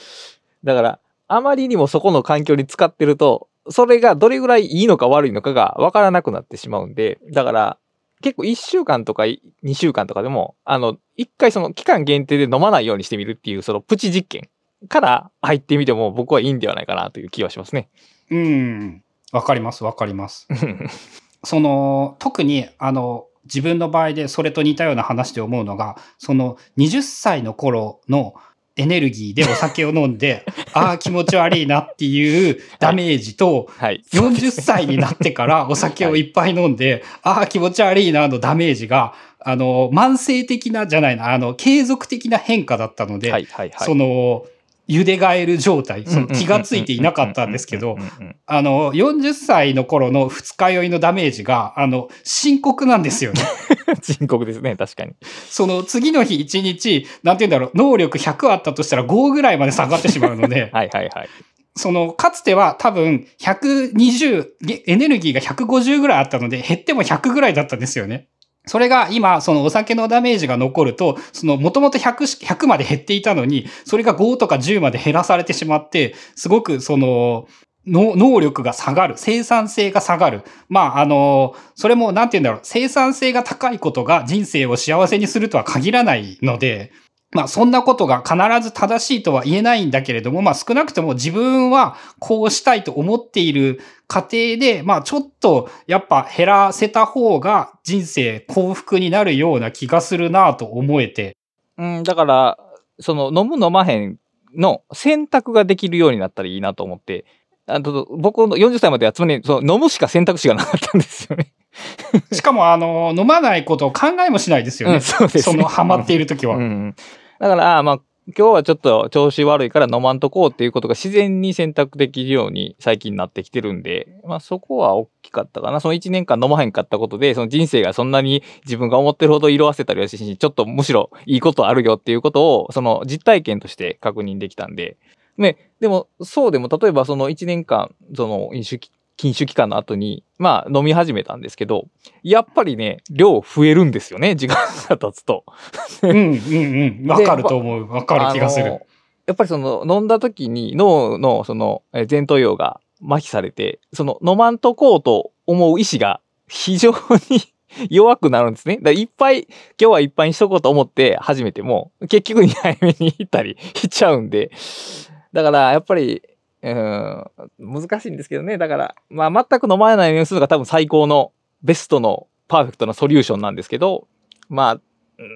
<laughs> だから、あまりにもそこの環境に使ってると、それがどれぐらいいいのか悪いのかがわからなくなってしまうんで、だから、結構1週間とか2週間とかでも、あの、一回その期間限定で飲まないようにしてみるっていう、そのプチ実験から入ってみても僕はいいんではないかなという気はしますね。うん。わかります、わかります。<laughs> その、特に、あの、自分の場合でそれと似たような話で思うのが、その20歳の頃のエネルギーでお酒を飲んで、<laughs> ああ、気持ち悪いなっていうダメージと、はい。40歳になってからお酒をいっぱい飲んで、ああ、気持ち悪いなのダメージが、あの、慢性的なじゃないな、あの、継続的な変化だったので、はいはいはい。その、茹でガエル状態、その気がついていなかったんですけどあの、40歳の頃の二日酔いのダメージが、あの、深刻なんですよね。<laughs> 深刻ですね、確かに。その次の日1日、なんて言うんだろう、能力100あったとしたら5ぐらいまで下がってしまうので、<laughs> はいはいはい。その、かつては多分120、げエネルギーが150ぐらいあったので、減っても100ぐらいだったんですよね。それが今、そのお酒のダメージが残ると、その、もともと100、まで減っていたのに、それが5とか10まで減らされてしまって、すごくその、の能力が下がる。生産性が下がる。まあ、あの、それも、なんて言うんだろう。生産性が高いことが人生を幸せにするとは限らないので、まあ、そんなことが必ず正しいとは言えないんだけれども、まあ、少なくとも自分はこうしたいと思っている過程で、まあ、ちょっとやっぱ減らせた方が人生幸福になるような気がするなと思えて。うん、だから、その、飲む飲まへんの選択ができるようになったらいいなと思って、あと僕の40歳まではつまりその飲むしか選択肢がなかったんですよね。<laughs> しかも、あの、飲まないことを考えもしないですよね。うんそうですねその、ハマっている時は。うんうん、だから、あまあ、今日はちょっと調子悪いから飲まんとこうっていうことが自然に選択できるように最近になってきてるんで、まあそこは大きかったかな。その1年間飲まへんかったことで、その人生がそんなに自分が思ってるほど色あせたりはしし、ちょっとむしろいいことあるよっていうことを、その実体験として確認できたんで、ね、でもそうでも例えばその1年間、その飲酒禁酒期間の後に、まあ飲み始めたんですけど、やっぱりね、量増えるんですよね、時間が経つと。うん、うん、うん。<laughs> わかると思う。わかる気がする。やっぱりその飲んだ時に脳のそのえー前頭葉が麻痺されて、その飲まんとこうと思う意志が非常に <laughs> 弱くなるんですね。だからいっぱい、今日はいっぱいにしとこうと思って始めても、結局2杯目に行ったりしちゃうんで、だからやっぱり、うん、難しいんですけどね。だから、まあ全く飲まないようにするのが多分最高のベストのパーフェクトなソリューションなんですけど、まあ、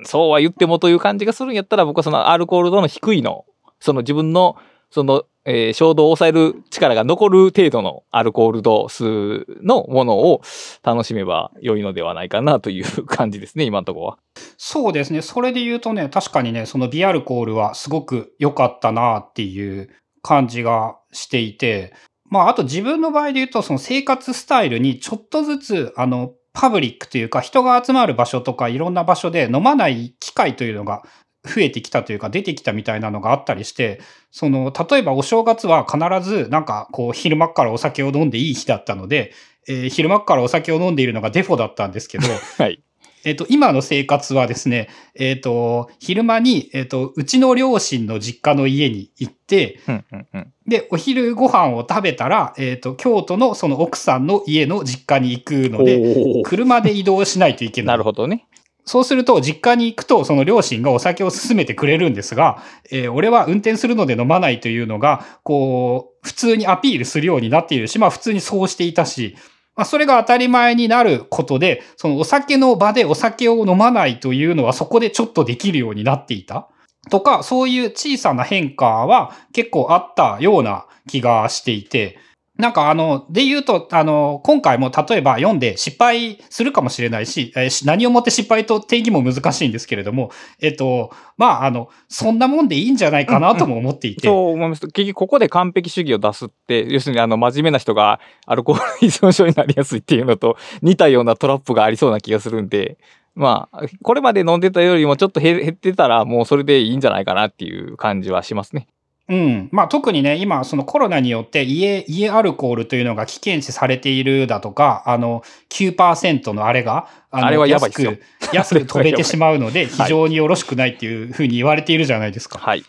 そうは言ってもという感じがするんやったら僕はそのアルコール度の低いのその自分のその、えー衝動を抑える力が残る程度のアルコール度数のものを楽しめば良いのではないかなという感じですね今のところは。そうですね。それで言うとね、確かにね、そのビアルコールはすごく良かったなっていう感じがしていて、まあ、あと自分の場合で言うと、その生活スタイルにちょっとずつ、あの、パブリックというか人が集まる場所とかいろんな場所で飲まない機会というのが増えてきたというか出てきたみたいなのがあったりして、その、例えばお正月は必ずなんかこう昼間からお酒を飲んでいい日だったので、えー昼間からお酒を飲んでいるのがデフォだったんですけど、<laughs> はい。えっ、と、今の生活はですね、えっ、と、昼間に、えっ、と、うちの両親の実家の家に行って、うんうんうんで、お昼ご飯を食べたら、えっ、と、京都のその奥さんの家の実家に行くので、車で移動しないといけない。なるほどね。そうすると、実家に行くと、その両親がお酒を勧めてくれるんですが、えー俺は運転するので飲まないというのが、こう、普通にアピールするようになっているし、まあ普通にそうしていたし、まあそれが当たり前になることで、そのお酒の場でお酒を飲まないというのはそこでちょっとできるようになっていた。とか、そういう小さな変化は結構あったような気がしていて、なんかあの、で言うと、あの、今回も例えば読んで失敗するかもしれないし、えー何をもって失敗と定義も難しいんですけれども、えっと、まあ、あの、そんなもんでいいんじゃないかなとも思っていて。そう思います。結局ここで完璧主義を出すって、要するにあの真面目な人がアルコール依存症になりやすいっていうのと似たようなトラップがありそうな気がするんで、まあ、これまで飲んでたよりもちょっと減ってたらもうそれでいいんじゃないかなっていう感じはしますね。うん。まあ特にね、今、そのコロナによって家、家アルコールというのが危険視されているだとか、あの、9%のあれが、あれはやばいっすよ安く、安く飛べてしまうので、<laughs> い非常によろしくないっていうふうに言われているじゃないですか。はい。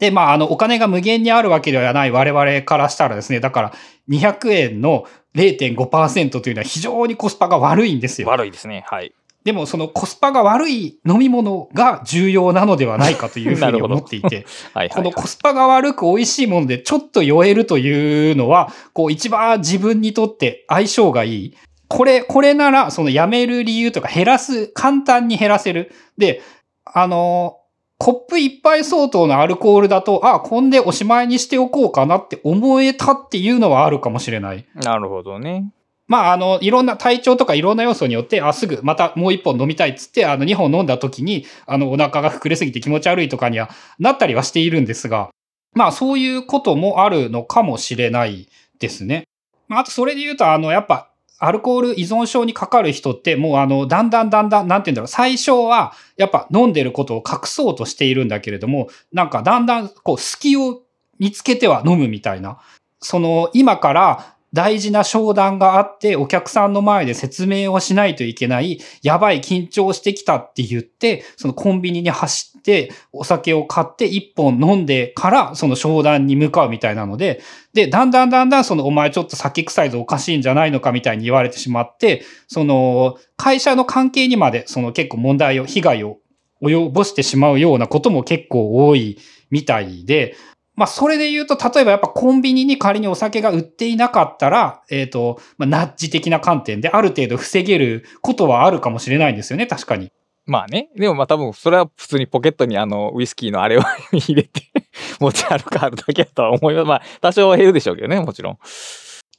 で、まあ、あの、お金が無限にあるわけではない我々からしたらですね、だから、200円の0.5%というのは非常にコスパが悪いんですよ。悪いですね。はい。でも、そのコスパが悪い飲み物が重要なのではないかというふうに思っていて、<laughs> <laughs> はいはい、このコスパが悪く美味しいものでちょっと酔えるというのは、こう一番自分にとって相性がいい。これ、これなら、そのやめる理由とか減らす、簡単に減らせる。で、あの、コップ一杯相当のアルコールだと、あ、こんでおしまいにしておこうかなって思えたっていうのはあるかもしれない。なるほどね。まあ、あの、いろんな体調とかいろんな要素によって、あ、すぐまたもう一本飲みたいっつって、あの、二本飲んだ時に、あの、お腹が膨れすぎて気持ち悪いとかにはなったりはしているんですが、まあ、そういうこともあるのかもしれないですね。まあ、あとそれで言うと、あの、やっぱ、アルコール依存症にかかる人って、もうあの、だんだんだんだん、なんて言うんだろう、最初は、やっぱ飲んでることを隠そうとしているんだけれども、なんかだんだん、こう、隙を見つけては飲むみたいな。その、今から大事な商談があって、お客さんの前で説明をしないといけない、やばい、緊張してきたって言って、そのコンビニに走って、お酒を買って一本飲んでから、その商談に向かうみたいなので、で、だんだんだんだんその、お前ちょっと酒臭いぞおかしいんじゃないのかみたいに言われてしまって、その、会社の関係にまで、その結構問題を、被害を及ぼしてしまうようなことも結構多いみたいで、まあ、それで言うと、例えばやっぱコンビニに仮にお酒が売っていなかったら、えっ、と、まあ、ナッジ的な観点である程度防げることはあるかもしれないんですよね、確かに。まあね。でもまあ多分それは普通にポケットにあのウイスキーのあれを入れて <laughs> 持ち歩かあるだけだとは思います。まあ多少は減るでしょうけどね、もちろん。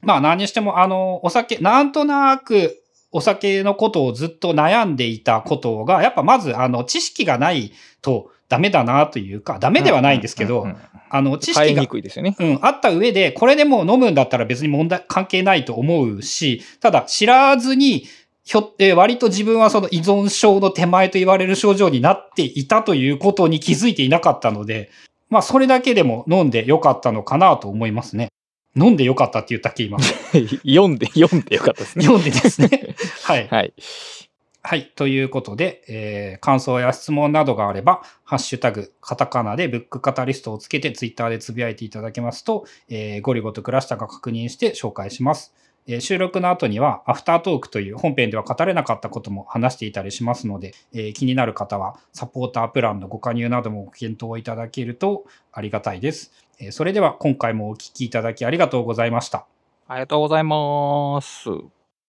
まあ何にしても、あの、お酒、なんとなくお酒のことをずっと悩んでいたことが、やっぱまず、あの、知識がないとダメだなというか、ダメではないんですけどうんうん、うんあの、知識が、くいですよね。うん、あった上で、これでもう飲むんだったら別に問題、関係ないと思うし、ただ知らずに、ひょって、割と自分はその依存症の手前と言われる症状になっていたということに気づいていなかったので、まあそれだけでも飲んでよかったのかなと思いますね。飲んでよかったって言ったっけ、今。<laughs> 読んで、読んでよかったですね。読んでですね。<laughs> はい。はい。はい。ということで、えー感想や質問などがあれば、ハッシュタグ、カタカナでブックカタリストをつけてツイッターでつぶやいていただけますと、えーゴリゴとクラシタが確認して紹介します。えー収録の後には、アフタートークという本編では語れなかったことも話していたりしますので、えー気になる方は、サポータープランのご加入などもご検討いただけるとありがたいです。えそれでは、今回もお聞きいただきありがとうございました。ありがとうございます。